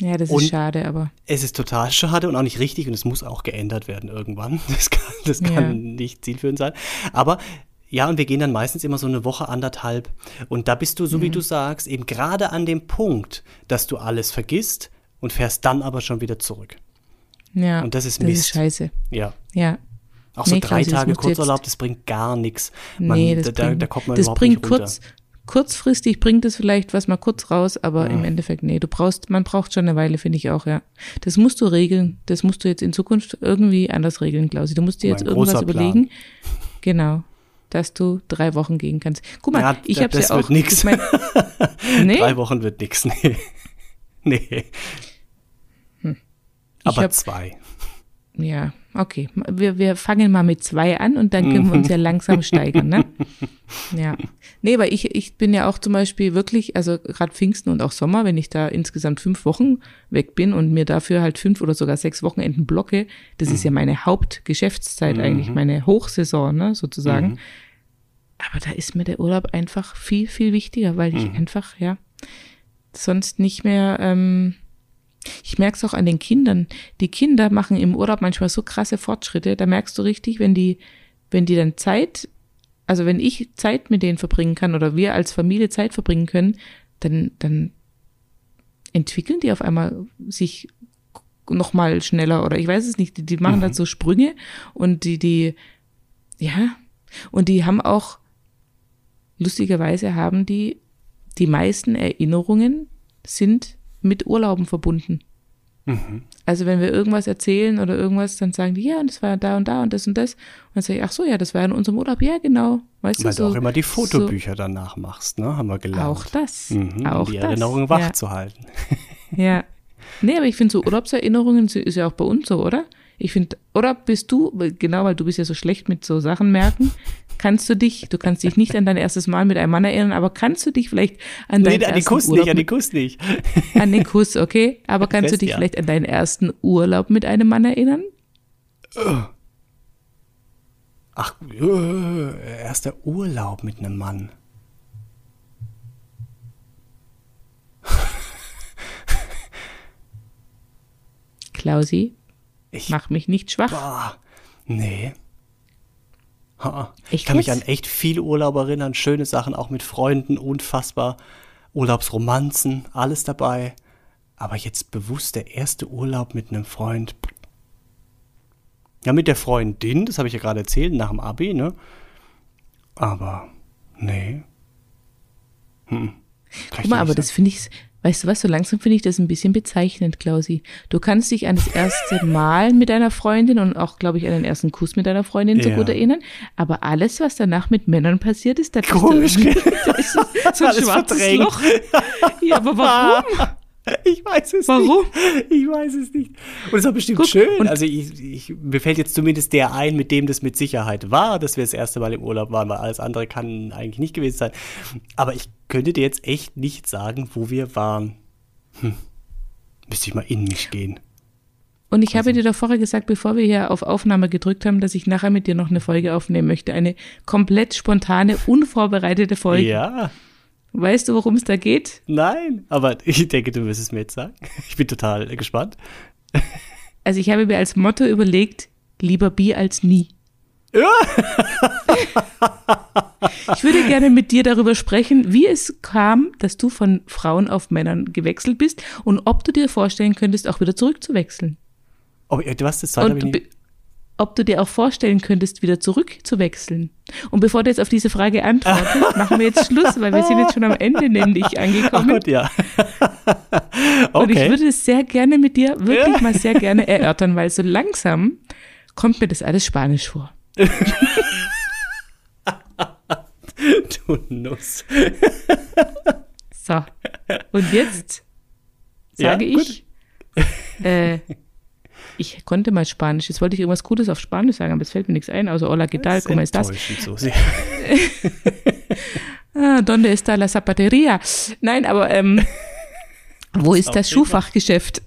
Ja, das Und- ist schade, aber Es ist total schade und auch nicht richtig und es muss auch geändert werden irgendwann. Das kann, das kann Ja. nicht zielführend sein. Aber ja, und wir gehen dann meistens immer so eine Woche, anderthalb. Und da bist du, so Mhm. wie du sagst, eben gerade an dem Punkt, dass du alles vergisst und fährst dann aber schon wieder zurück. ja, Und das ist das Mist. ist scheiße. Ja. Ja. Auch so Nee, drei Klausi, das Tage Kurzurlaub, das bringt gar nichts. nee, das da, bringt, da kommt man das überhaupt bringt nicht runter. kurz, kurzfristig bringt es vielleicht was mal kurz raus, aber im Endeffekt, nee, du brauchst, man braucht schon eine Weile, finde ich auch, ja. Das musst du regeln. Das musst du jetzt in Zukunft irgendwie anders regeln, Klausi. Du musst dir jetzt Mein irgendwas überlegen. Genau. Dass du drei Wochen gehen kannst. Guck mal, Ja, ich das ja wird auch. nix. Ich mein, nee, Drei Wochen wird nichts. Nee. nee. Aber hab- zwei. Ja, okay. Wir, wir fangen mal mit zwei an und dann können wir uns ja langsam steigern, ne? Ja. Nee, weil ich, ich bin ja auch zum Beispiel wirklich, also gerade Pfingsten und auch Sommer, wenn ich da insgesamt fünf Wochen weg bin und mir dafür halt fünf oder sogar sechs Wochenenden blocke, das ist ja meine Hauptgeschäftszeit eigentlich, meine Hochsaison, ne, sozusagen. Aber da ist mir der Urlaub einfach viel, viel wichtiger, weil ich einfach, ja, sonst nicht mehr, ähm, ich merke es auch an den Kindern. Die Kinder machen im Urlaub manchmal so krasse Fortschritte. Da merkst du richtig, wenn die, wenn die dann Zeit, also wenn ich Zeit mit denen verbringen kann oder wir als Familie Zeit verbringen können, dann, dann entwickeln die auf einmal sich noch mal schneller oder ich weiß es nicht. Die, die machen dann so Sprünge und die, die, ja, und die haben auch, lustigerweise haben die, die meisten Erinnerungen sind mit Urlauben verbunden. Also wenn wir irgendwas erzählen oder irgendwas, dann sagen die, ja, und das war da und da und das und das. Und dann sage ich, ach so, ja, das war in unserem Urlaub. Ja, genau. Weißt Weil du, du so, auch immer die so, Fotobücher danach machst, ne? Haben wir gelernt. Auch das. Mhm, auch die das. Erinnerungen wach ja. zu halten. Ja. Nee, aber ich finde so Urlaubserinnerungen ist ja auch bei uns so, oder? Ich finde, oder bist du, genau, weil du bist ja so schlecht mit so Sachen merken, kannst du dich, du kannst dich nicht an dein erstes Mal mit einem Mann erinnern, aber kannst du dich vielleicht an deinen Nee, an den ersten Kuss Urlaub nicht, an den mit, Kuss nicht. an den Kuss, okay? Aber kannst du Fest, dich ja. vielleicht an deinen ersten Urlaub mit einem Mann erinnern? Ach, erster Urlaub mit einem Mann. Klausi, Ich, mach mich nicht schwach. boah, nee. Ha, ich kann mich an echt viele Urlaube erinnern, schöne Sachen, auch mit Freunden, unfassbar. Urlaubsromanzen, alles dabei. Aber jetzt bewusst der erste Urlaub mit einem Freund. Ja, mit der Freundin, das habe ich ja gerade erzählt, nach dem Abi, ne? Aber, nee. Hm. Guck mal, aber das sagen. finde ich, Weißt du was, so langsam finde ich das ein bisschen bezeichnend, Klausi. Du kannst dich an das erste Mal mit deiner Freundin und auch, glaube ich, an den ersten Kuss mit deiner Freundin so Ja. gut erinnern. Aber alles, was danach mit Männern passiert ist, da Komisch, ist so, so ein schwarzes verdrängt. Loch. Ja, aber warum? Ich weiß es Warum? nicht. Ich weiß es nicht. Und es war bestimmt Guck, schön. und- Also ich, ich, mir fällt jetzt zumindest der ein, mit dem das mit Sicherheit war, dass wir das erste Mal im Urlaub waren, weil alles andere kann eigentlich nicht gewesen sein. Aber ich könnte dir jetzt echt nicht sagen, wo wir waren. Hm. Müsste ich mal in mich gehen. Und ich habe dir doch vorher gesagt, bevor wir hier auf Aufnahme gedrückt haben, dass ich nachher mit dir noch eine Folge aufnehmen möchte. Eine komplett spontane, unvorbereitete Folge. Ja, Weißt du, worum es da geht? nein. Aber ich denke, du wirst es mir jetzt sagen. Ich bin total gespannt. Also ich habe mir als Motto überlegt, lieber Bi als nie. ich würde gerne mit dir darüber sprechen, wie es kam, dass du von Frauen auf Männern gewechselt bist und ob du dir vorstellen könntest, auch wieder zurückzuwechseln. Oh, du hast das ich Und ob du dir auch vorstellen könntest, wieder zurückzuwechseln. Und bevor du jetzt auf diese Frage antwortest, machen wir jetzt Schluss, weil wir sind jetzt schon am Ende nämlich angekommen. Gott, ja. Und ich okay. würde es sehr gerne mit dir, wirklich Ja. mal sehr gerne erörtern, weil so langsam kommt mir das alles Spanisch vor. Du Nuss. So. Und jetzt Ja, sage gut. ich, äh, ich konnte mal Spanisch. Jetzt wollte ich irgendwas Gutes auf Spanisch sagen, aber es fällt mir nichts ein, außer Hola, ¿qué tal? ¿Cómo estás? Enttäuschend, Susi. Ah, ¿Dónde está la zapatería? Nein, aber ähm, wo ist das Schuhfachgeschäft?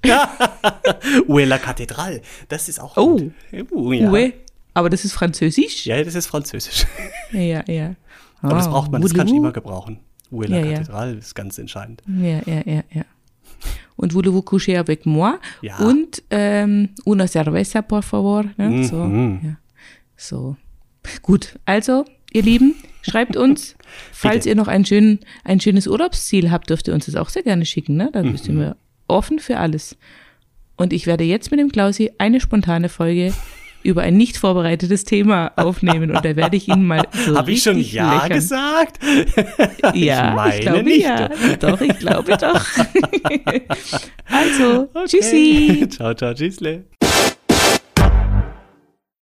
Ue la Cathédrale. Das ist auch Oh. gut. Uh, ja. Ue. Aber das ist Französisch? ja, das ist Französisch. Ja, ja. Aber das braucht man, das kann ich immer gebrauchen. Ue la Ja, ja. Cathédrale ist ganz entscheidend. Ja, ja, ja, ja. Und voulez-vous coucher avec moi? Ja. Und ähm, una cerveza, por favor. Ne? So, Mhm. ja. so. Gut, also, ihr Lieben, schreibt uns, falls ihr noch ein, schön, ein schönes Urlaubsziel habt, dürft ihr uns das auch sehr gerne schicken. Ne? Da Mhm. sind wir offen für alles. Und ich werde jetzt mit dem Klausi eine spontane Folge über ein nicht vorbereitetes Thema aufnehmen und da werde ich ihn mal so Habe ich schon Ja löchern. gesagt? Ja, ich, meine glaube nicht. ja. Doch, ich glaube doch. also, Okay. tschüssi. Ciao, ciao, tschüssle.